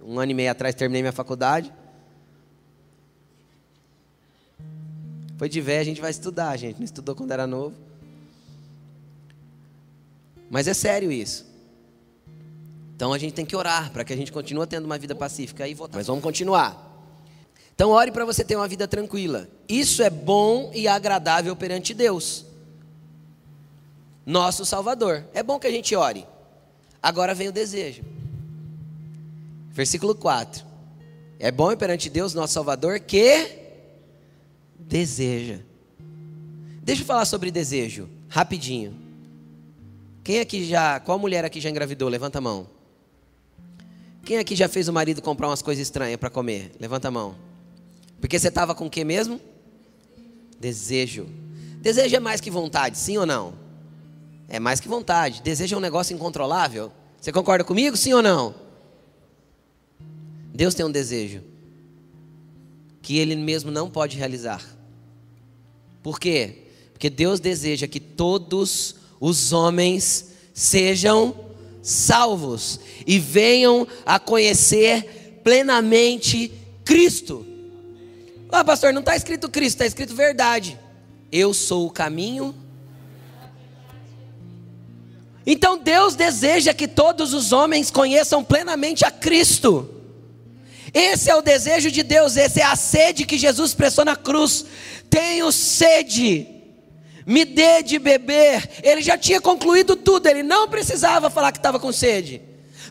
um ano e meio atrás, terminei minha faculdade. Foi de velho, a gente vai estudar, gente. Não estudou quando era novo. Mas é sério isso. Então a gente tem que orar para que a gente continue tendo uma vida pacífica e votar. Mas vamos continuar. Então ore para você ter uma vida tranquila. Isso é bom e agradável perante Deus. Nosso Salvador. É bom que a gente ore. Agora vem o desejo. Versículo 4. É bom perante Deus, nosso Salvador, que deseja. Deixa eu falar sobre desejo, rapidinho. Quem aqui já, qual mulher aqui já engravidou? Levanta a mão. Quem aqui já fez o marido comprar umas coisas estranhas para comer? Levanta a mão. Porque você estava com o que mesmo? Desejo. Desejo é mais que vontade, sim ou não? É mais que vontade. Desejo é um negócio incontrolável. Você concorda comigo, sim ou não? Deus tem um desejo que Ele mesmo não pode realizar. Por quê? Porque Deus deseja que todos os homens sejam salvos e venham a conhecer plenamente Cristo. Ah, pastor, não está escrito Cristo, está escrito verdade. Eu sou o caminho. Então Deus deseja que todos os homens conheçam plenamente a Cristo. Esse é o desejo de Deus, essa é a sede que Jesus expressou na cruz. Tenho sede, me dê de beber. Ele já tinha concluído tudo, ele não precisava falar que estava com sede,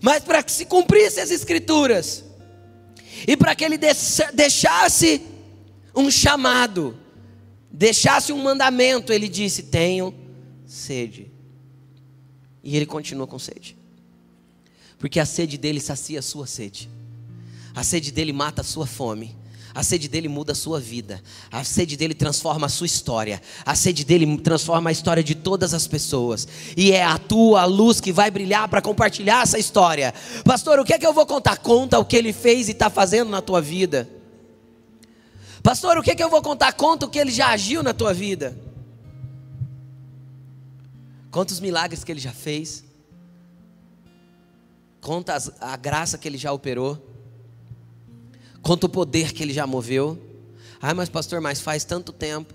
mas para que se cumprisse as Escrituras e para que ele deixasse um chamado, deixasse um mandamento, ele disse: Tenho sede. E ele continua com sede, porque a sede dele sacia a sua sede. A sede dele mata a sua fome. A sede dele muda a sua vida. A sede dele transforma a sua história. A sede dele transforma a história de todas as pessoas. E é a tua luz que vai brilhar para compartilhar essa história. Pastor, o que é que eu vou contar? Conta o que ele fez e está fazendo na tua vida. Pastor, o que é que eu vou contar? Conta o que ele já agiu na tua vida. Conta os milagres que ele já fez. Conta a graça que ele já operou. Conta o poder que ele já moveu. Ah, mas pastor, mas faz tanto tempo.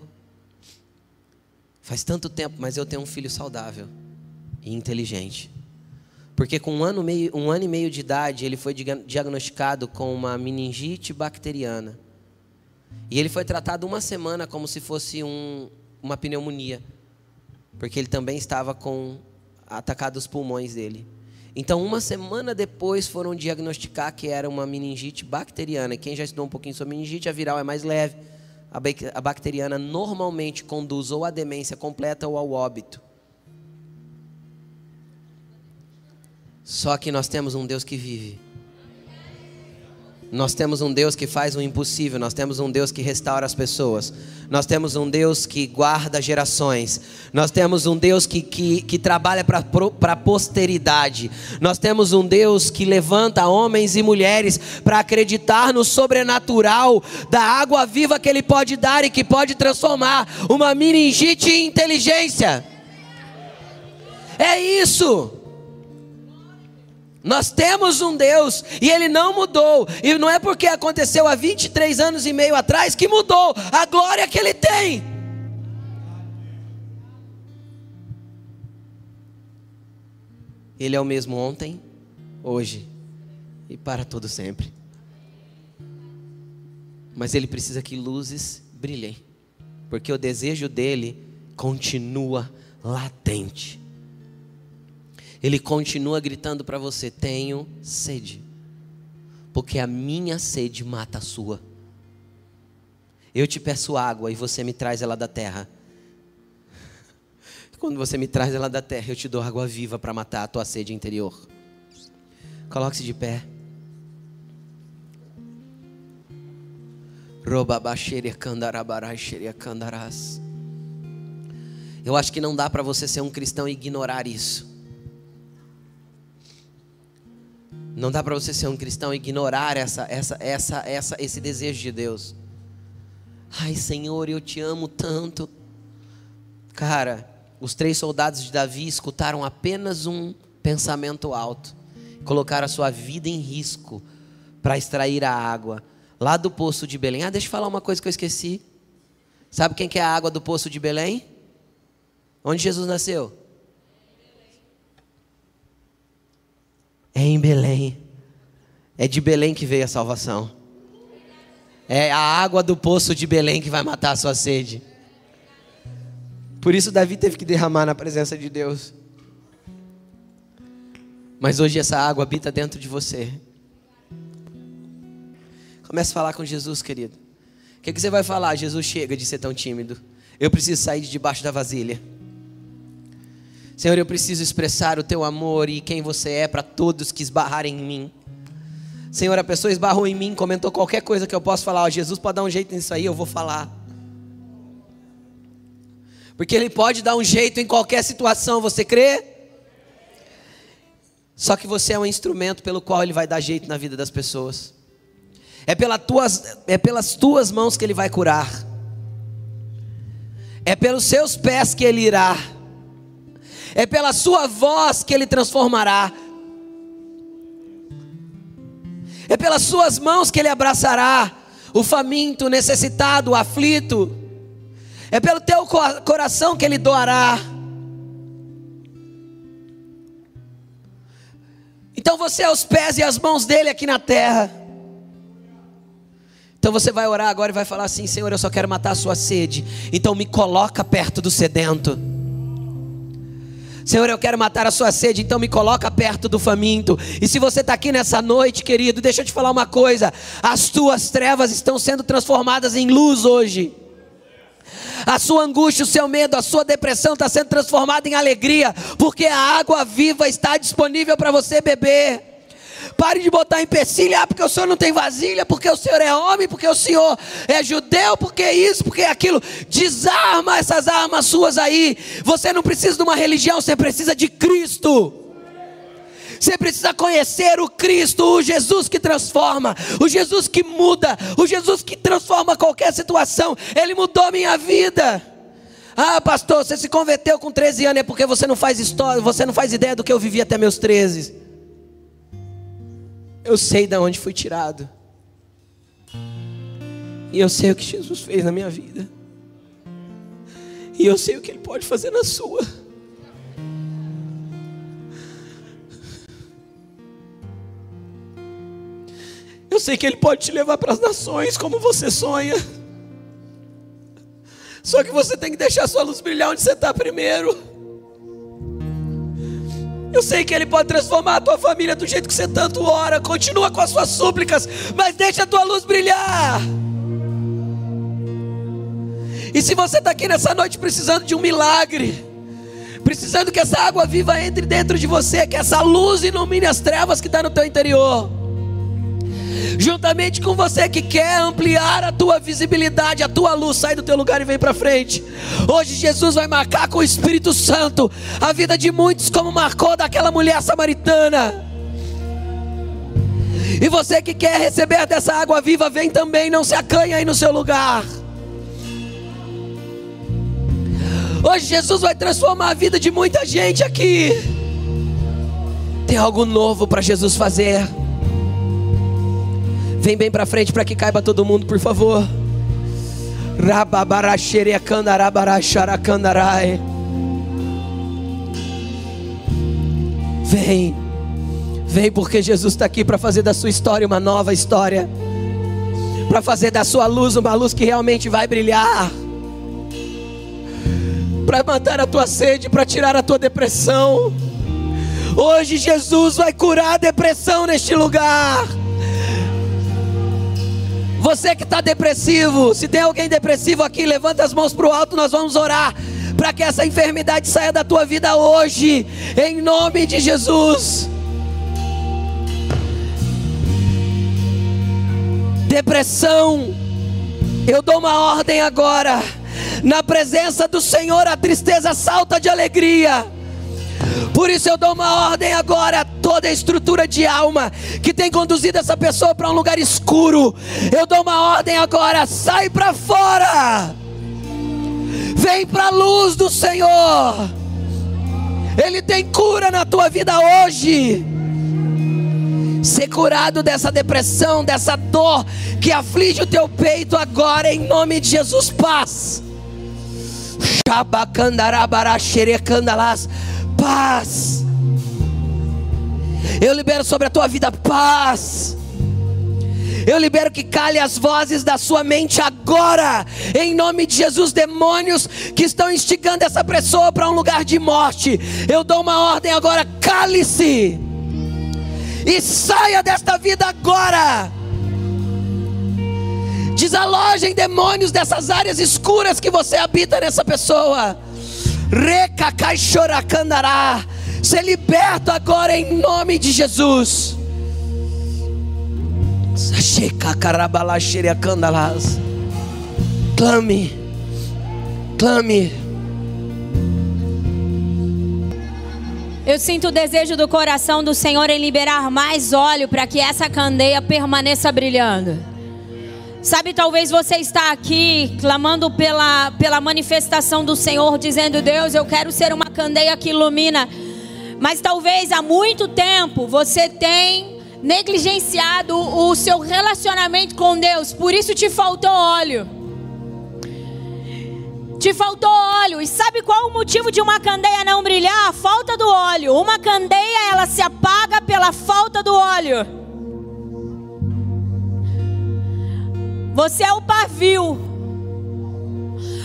Faz tanto tempo, mas eu tenho um filho saudável e inteligente. Porque com um ano, meio, um ano e meio de idade, ele foi diagnosticado com uma meningite bacteriana. E ele foi tratado uma semana como se fosse um, uma pneumonia. Porque ele também estava com atacado os pulmões dele. Então, uma semana depois, foram diagnosticar que era uma meningite bacteriana. Quem já estudou um pouquinho sobre meningite, a viral é mais leve. A bacteriana normalmente conduz ou à demência completa ou ao óbito. Só que nós temos um Deus que vive. Nós temos um Deus que faz o impossível, nós temos um Deus que restaura as pessoas, nós temos um Deus que guarda gerações, nós temos um Deus que, que, que trabalha para a posteridade, nós temos um Deus que levanta homens e mulheres para acreditar no sobrenatural da água viva que Ele pode dar e que pode transformar uma meningite em inteligência. É isso. Nós temos um Deus e ele não mudou. E não é porque aconteceu há 23 anos e meio atrás que mudou a glória que ele tem. Ele é o mesmo ontem, hoje e para todo sempre. Mas ele precisa que luzes brilhem, porque o desejo dele continua latente ele continua gritando para você: Tenho sede, porque a minha sede mata a sua. Eu te peço água e você me traz ela da terra. (laughs) Quando você me traz ela da terra, eu te dou água viva para matar a tua sede interior. Coloque-se de pé. Eu acho que não dá para você ser um cristão e ignorar isso. Não dá para você ser um cristão e ignorar essa, essa, essa, essa, esse desejo de Deus. Ai, Senhor, eu te amo tanto. Cara, os três soldados de Davi escutaram apenas um pensamento alto, colocaram a sua vida em risco para extrair a água lá do poço de Belém. Ah, deixa eu falar uma coisa que eu esqueci. Sabe quem que é a água do poço de Belém? Onde Jesus nasceu? É em Belém. É de Belém que veio a salvação. É a água do poço de Belém que vai matar a sua sede. Por isso Davi teve que derramar na presença de Deus. Mas hoje essa água habita dentro de você. Comece a falar com Jesus, querido. O que, que você vai falar? Jesus chega de ser tão tímido. Eu preciso sair de debaixo da vasilha. Senhor, eu preciso expressar o teu amor e quem você é para todos que esbarrarem em mim. Senhor, a pessoa esbarrou em mim, comentou qualquer coisa que eu possa falar. Oh, Jesus pode dar um jeito nisso aí, eu vou falar. Porque Ele pode dar um jeito em qualquer situação, você crê? Só que você é um instrumento pelo qual Ele vai dar jeito na vida das pessoas. É, pela tuas, é pelas tuas mãos que Ele vai curar. É pelos seus pés que Ele irá. É pela sua voz que Ele transformará. É pelas suas mãos que Ele abraçará o faminto, o necessitado, o aflito. É pelo teu coração que Ele doará. Então você é os pés e as mãos dele aqui na terra. Então você vai orar agora e vai falar assim: Senhor, eu só quero matar a sua sede. Então me coloca perto do sedento. Senhor, eu quero matar a sua sede, então me coloca perto do faminto. E se você está aqui nessa noite, querido, deixa eu te falar uma coisa: as tuas trevas estão sendo transformadas em luz hoje. A sua angústia, o seu medo, a sua depressão está sendo transformada em alegria, porque a água viva está disponível para você beber. Pare de botar empecilho, ah, porque o senhor não tem vasilha, porque o senhor é homem, porque o senhor é judeu, porque isso, porque aquilo. Desarma essas armas suas aí. Você não precisa de uma religião, você precisa de Cristo. Você precisa conhecer o Cristo, o Jesus que transforma, o Jesus que muda, o Jesus que transforma qualquer situação. Ele mudou minha vida. Ah, pastor, você se converteu com 13 anos é porque você não faz história, você não faz ideia do que eu vivi até meus 13. Eu sei de onde fui tirado. E eu sei o que Jesus fez na minha vida. E eu sei o que Ele pode fazer na sua. Eu sei que Ele pode te levar para as nações como você sonha. Só que você tem que deixar sua luz brilhar onde você está primeiro. Eu sei que Ele pode transformar a tua família do jeito que você tanto ora. Continua com as suas súplicas, mas deixa a tua luz brilhar. E se você está aqui nessa noite precisando de um milagre, precisando que essa água viva entre dentro de você, que essa luz ilumine as trevas que está no teu interior juntamente com você que quer ampliar a tua visibilidade, a tua luz, sai do teu lugar e vem para frente. Hoje Jesus vai marcar com o Espírito Santo a vida de muitos, como marcou daquela mulher samaritana. E você que quer receber dessa água viva, vem também, não se acanhe aí no seu lugar. Hoje Jesus vai transformar a vida de muita gente aqui. Tem algo novo para Jesus fazer. Vem bem para frente para que caiba todo mundo, por favor. Vem, vem porque Jesus está aqui para fazer da sua história uma nova história, para fazer da sua luz uma luz que realmente vai brilhar, para matar a tua sede, para tirar a tua depressão. Hoje Jesus vai curar a depressão neste lugar. Você que está depressivo, se tem alguém depressivo aqui, levanta as mãos para o alto, nós vamos orar para que essa enfermidade saia da tua vida hoje, em nome de Jesus. Depressão, eu dou uma ordem agora. Na presença do Senhor, a tristeza salta de alegria. Por isso eu dou uma ordem agora toda a estrutura de alma que tem conduzido essa pessoa para um lugar escuro. Eu dou uma ordem agora, sai para fora. Vem para a luz do Senhor. Ele tem cura na tua vida hoje. Ser curado dessa depressão, dessa dor que aflige o teu peito agora, em nome de Jesus, paz. Shabacandarabaraxerecandalas paz. Eu libero sobre a tua vida paz. Eu libero que cale as vozes da sua mente agora, em nome de Jesus, demônios que estão instigando essa pessoa para um lugar de morte. Eu dou uma ordem agora, cale-se e saia desta vida agora. Desalojem demônios dessas áreas escuras que você habita nessa pessoa. Recacai choracandará. Ser liberto agora em nome de Jesus. Clame, clame. Eu sinto o desejo do coração do Senhor em liberar mais óleo para que essa candeia permaneça brilhando. Sabe, talvez você está aqui clamando pela, pela manifestação do Senhor, dizendo: Deus, eu quero ser uma candeia que ilumina. Mas talvez há muito tempo você tem negligenciado o seu relacionamento com Deus, por isso te faltou óleo. Te faltou óleo. E sabe qual o motivo de uma candeia não brilhar? A falta do óleo. Uma candeia ela se apaga pela falta do óleo. Você é o pavio.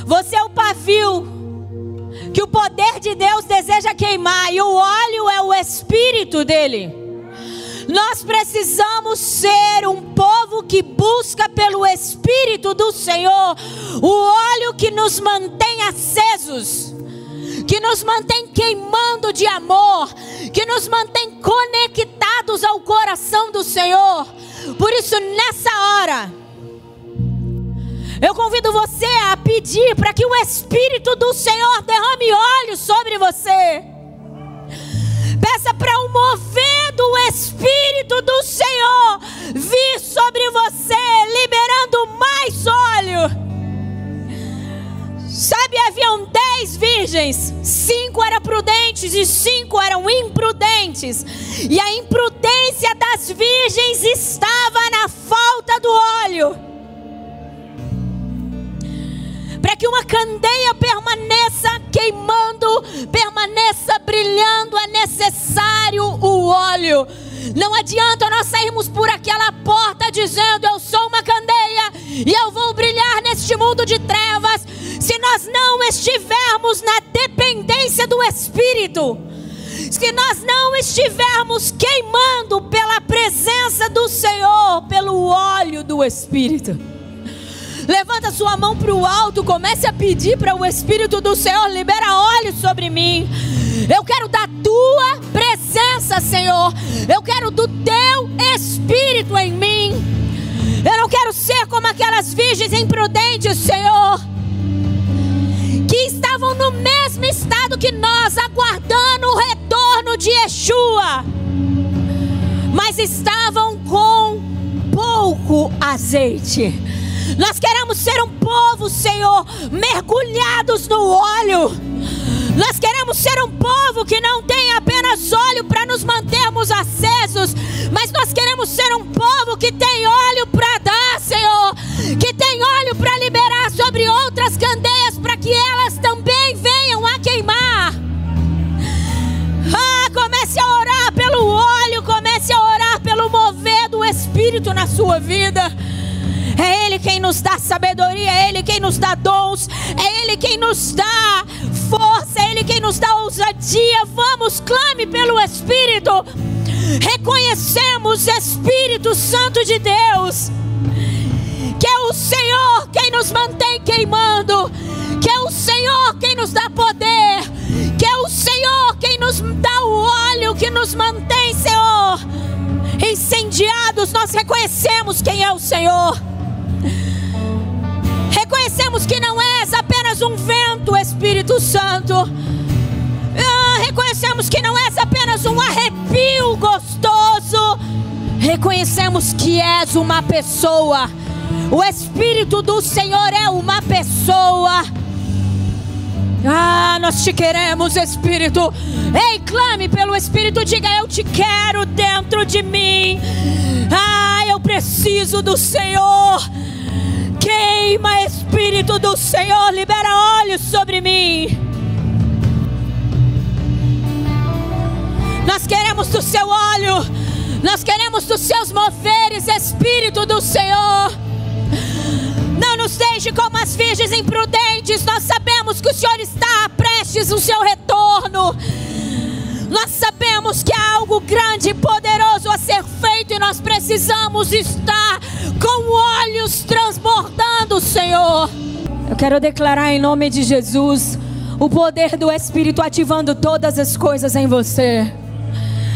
Você é o pavio que o poder de Deus deseja queimar e o óleo é o espírito dele. Nós precisamos ser um povo que busca pelo Espírito do Senhor o óleo que nos mantém acesos, que nos mantém queimando de amor, que nos mantém conectados ao coração do Senhor. Por isso, nessa hora, eu convido você a pedir para que o Espírito do Senhor derrame óleo sobre você. Peça para o mover do Espírito do Senhor vir sobre você, liberando mais óleo. Sabe, haviam dez virgens, cinco eram prudentes e cinco eram imprudentes. E a imprudência das virgens estava na falta do óleo para que uma candeia permaneça queimando, permaneça brilhando, é necessário o óleo. Não adianta nós sairmos por aquela porta dizendo eu sou uma candeia e eu vou brilhar neste mundo de trevas, se nós não estivermos na dependência do Espírito. Se nós não estivermos queimando pela presença do Senhor, pelo óleo do Espírito. Levanta sua mão para o alto, comece a pedir para o Espírito do Senhor, libera óleo sobre mim. Eu quero da tua presença, Senhor. Eu quero do teu Espírito em mim. Eu não quero ser como aquelas virgens imprudentes, Senhor, que estavam no mesmo estado que nós, aguardando o retorno de Yeshua, mas estavam com pouco azeite. Nós queremos ser um povo, Senhor, mergulhados no óleo. Nós queremos ser um povo que não tem apenas óleo para nos mantermos acesos, mas nós queremos ser um povo que tem óleo para dar, Senhor, que tem óleo para liberar sobre outras candeias para que elas também venham a queimar. Ah, comece a orar pelo óleo, comece a orar pelo mover do Espírito na sua vida. É Ele quem nos dá sabedoria, é Ele quem nos dá dons, é Ele quem nos dá força, é Ele quem nos dá ousadia. Vamos, clame pelo Espírito. Reconhecemos Espírito Santo de Deus, que é o Senhor quem nos mantém queimando, que é o Senhor quem nos dá poder, que é o Senhor quem nos dá o óleo que nos mantém, Senhor, incendiados. Nós reconhecemos quem é o Senhor. Reconhecemos que não és apenas um vento, Espírito Santo. Ah, reconhecemos que não és apenas um arrepio gostoso. Reconhecemos que és uma pessoa. O Espírito do Senhor é uma pessoa. Ah, nós te queremos, Espírito. Ei, clame pelo Espírito, diga: Eu te quero dentro de mim. Ah, eu preciso do Senhor. Queima, Espírito do Senhor, libera olhos sobre mim. Nós queremos do seu óleo, nós queremos dos seus moveres, Espírito do Senhor. Não nos deixe como as virgens imprudentes, nós sabemos que o Senhor está prestes o seu retorno. Nós sabemos que há algo grande e poderoso a ser feito e nós precisamos estar com olhos transbordando, Senhor. Eu quero declarar em nome de Jesus o poder do Espírito ativando todas as coisas em você.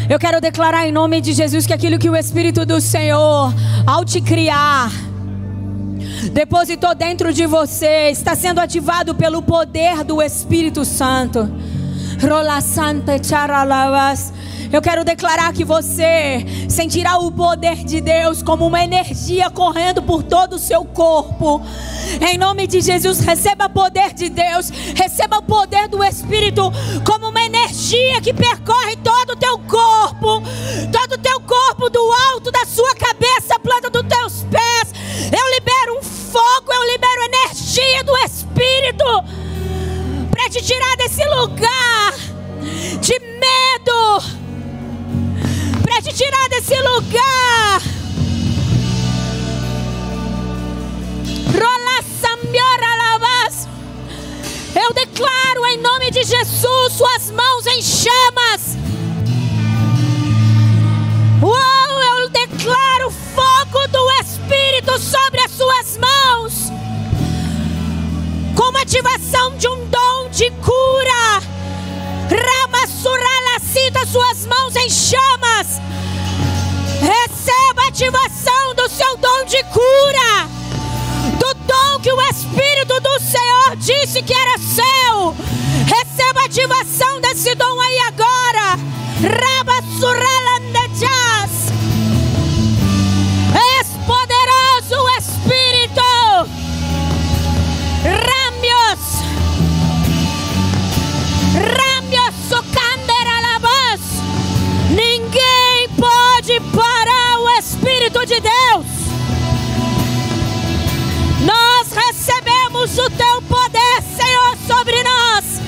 Eu quero declarar em nome de Jesus que aquilo que o Espírito do Senhor, ao te criar, depositou dentro de você, está sendo ativado pelo poder do Espírito Santo. Rola Santa Charalavas. Eu quero declarar que você sentirá o poder de Deus como uma energia correndo por todo o seu corpo. Em nome de Jesus, receba o poder de Deus, receba o poder do Espírito como uma energia que percorre todo o teu corpo, todo o teu corpo, do alto da sua cabeça, planta dos teus pés. Eu libero um fogo, eu libero energia do Espírito para te tirar desse lugar de medo, para te tirar desse lugar. Eu declaro em nome de Jesus suas mãos em chamas. Uou, eu declaro fogo do Espírito sobre as suas mãos. Como ativação de um dom de cura. Rama surala, cita suas mãos em chamas. Receba a ativação do seu dom de cura. Do dom que o Espírito do Senhor disse que era seu. Receba a ativação desse dom aí agora. Raba parar o Espírito de Deus. Nós recebemos o teu poder, Senhor, sobre nós.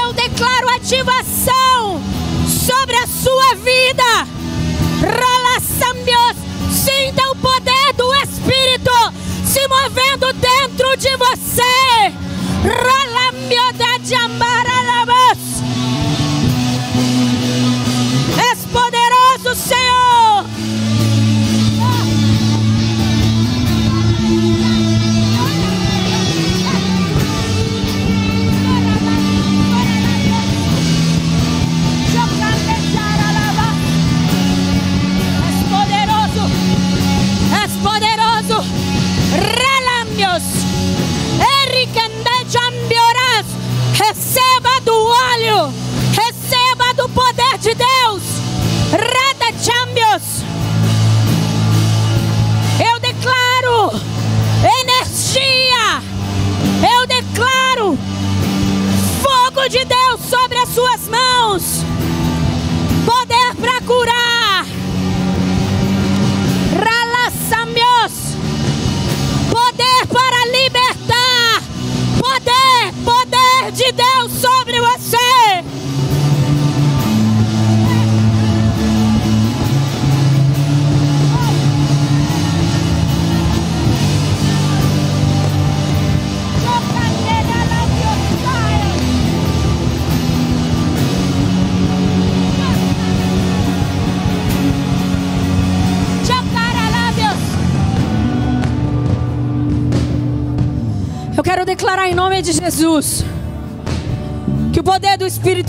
Eu declaro ativação sobre a sua vida. Sinta o poder do Espírito se movendo dentro de você. Ralambio da Giambara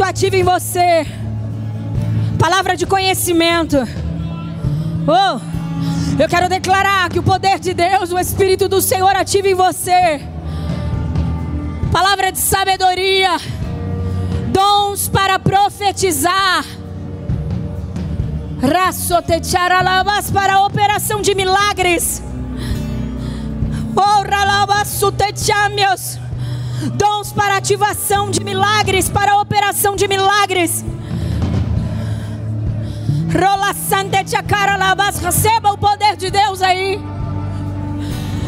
ative em você. Palavra de conhecimento. Oh, eu quero declarar que o poder de Deus, o Espírito do Senhor ative em você. Palavra de sabedoria. Dons para profetizar. Raçotecharalabas para a operação de milagres. Dons para ativação de milagres, para operação de milagres. Receba o poder de Deus aí.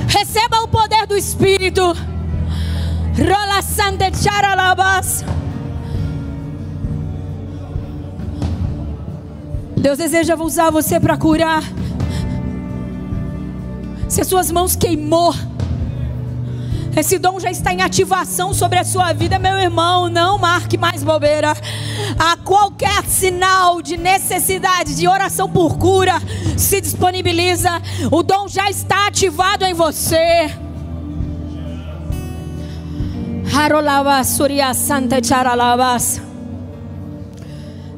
Receba o poder do Espírito. Deus deseja usar você para curar. Se as suas mãos queimou, esse dom já está em ativação sobre a sua vida, meu irmão. Não marque mais bobeira. A qualquer sinal de necessidade, de oração por cura, se disponibiliza. O dom já está ativado em você.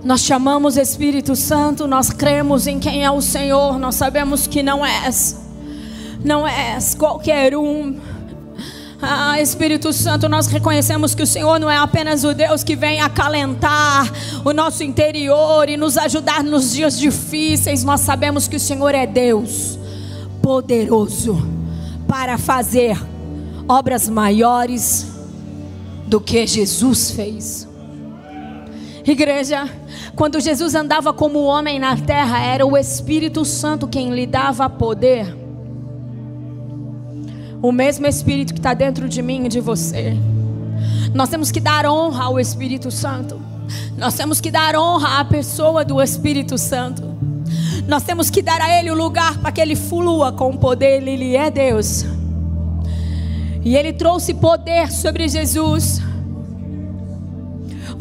Nós chamamos Espírito Santo, nós cremos em quem é o Senhor, nós sabemos que não és, não és qualquer um. Ah, Espírito Santo, nós reconhecemos que o Senhor não é apenas o Deus que vem acalentar o nosso interior e nos ajudar nos dias difíceis, nós sabemos que o Senhor é Deus poderoso para fazer obras maiores do que Jesus fez. Igreja, quando Jesus andava como homem na terra, era o Espírito Santo quem lhe dava poder. O mesmo Espírito que está dentro de mim e de você. Nós temos que dar honra ao Espírito Santo. Nós temos que dar honra à pessoa do Espírito Santo. Nós temos que dar a Ele o lugar para que Ele flua com o poder. Ele é Deus. E Ele trouxe poder sobre Jesus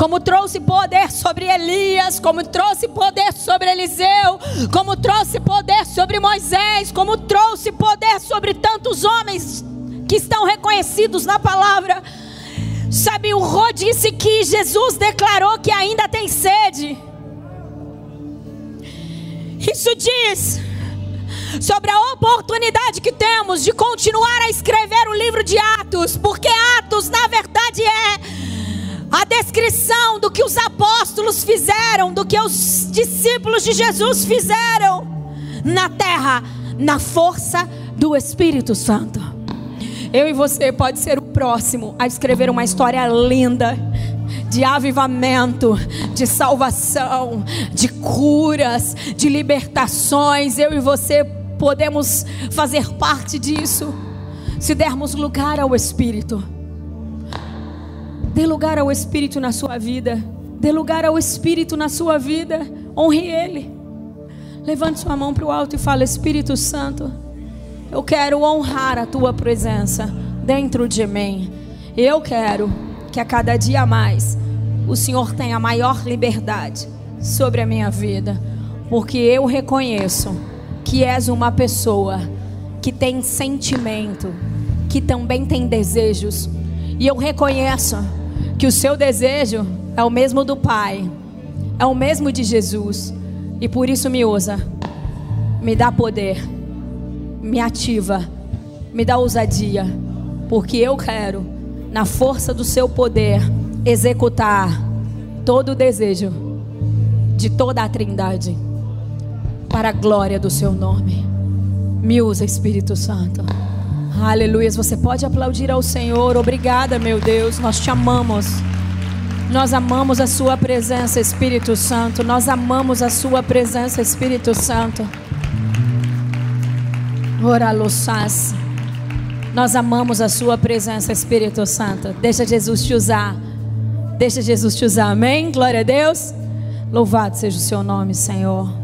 como trouxe poder sobre Elias, como trouxe poder sobre Eliseu, como trouxe poder sobre Moisés, como trouxe poder sobre tantos homens que estão reconhecidos na palavra. Sabe, o Rô disse que Jesus declarou que ainda tem sede. Isso diz sobre a oportunidade que temos de continuar a escrever o livro de Atos, porque Atos, na verdade, é a descrição do que os apóstolos fizeram, do que os discípulos de Jesus fizeram na terra, na força do Espírito Santo. Eu e você pode ser o próximo a escrever uma história linda de avivamento, de salvação, de curas, de libertações. Eu e você podemos fazer parte disso se dermos lugar ao Espírito. Dê lugar ao Espírito na sua vida. Dê lugar ao Espírito na sua vida. Honre Ele. Levante sua mão para o alto e fale: Espírito Santo, eu quero honrar a tua presença dentro de mim. Eu quero que a cada dia mais o Senhor tenha maior liberdade sobre a minha vida, porque eu reconheço que és uma pessoa que tem sentimento, que também tem desejos, e eu reconheço que o seu desejo é o mesmo do Pai, é o mesmo de Jesus, e por isso me usa, me dá poder, me ativa, me dá ousadia, porque eu quero, na força do seu poder, executar todo o desejo de toda a Trindade, para a glória do seu nome. Me usa, Espírito Santo. Aleluia. Você pode aplaudir ao Senhor. Obrigada, meu Deus. Nós te amamos. Nós amamos a Sua presença, Espírito Santo. Nós amamos a Sua presença, Espírito Santo. Oralossas. Nós amamos a Sua presença, Espírito Santo. Deixa Jesus te usar. Deixa Jesus te usar. Amém? Glória a Deus. Louvado seja o Seu nome, Senhor.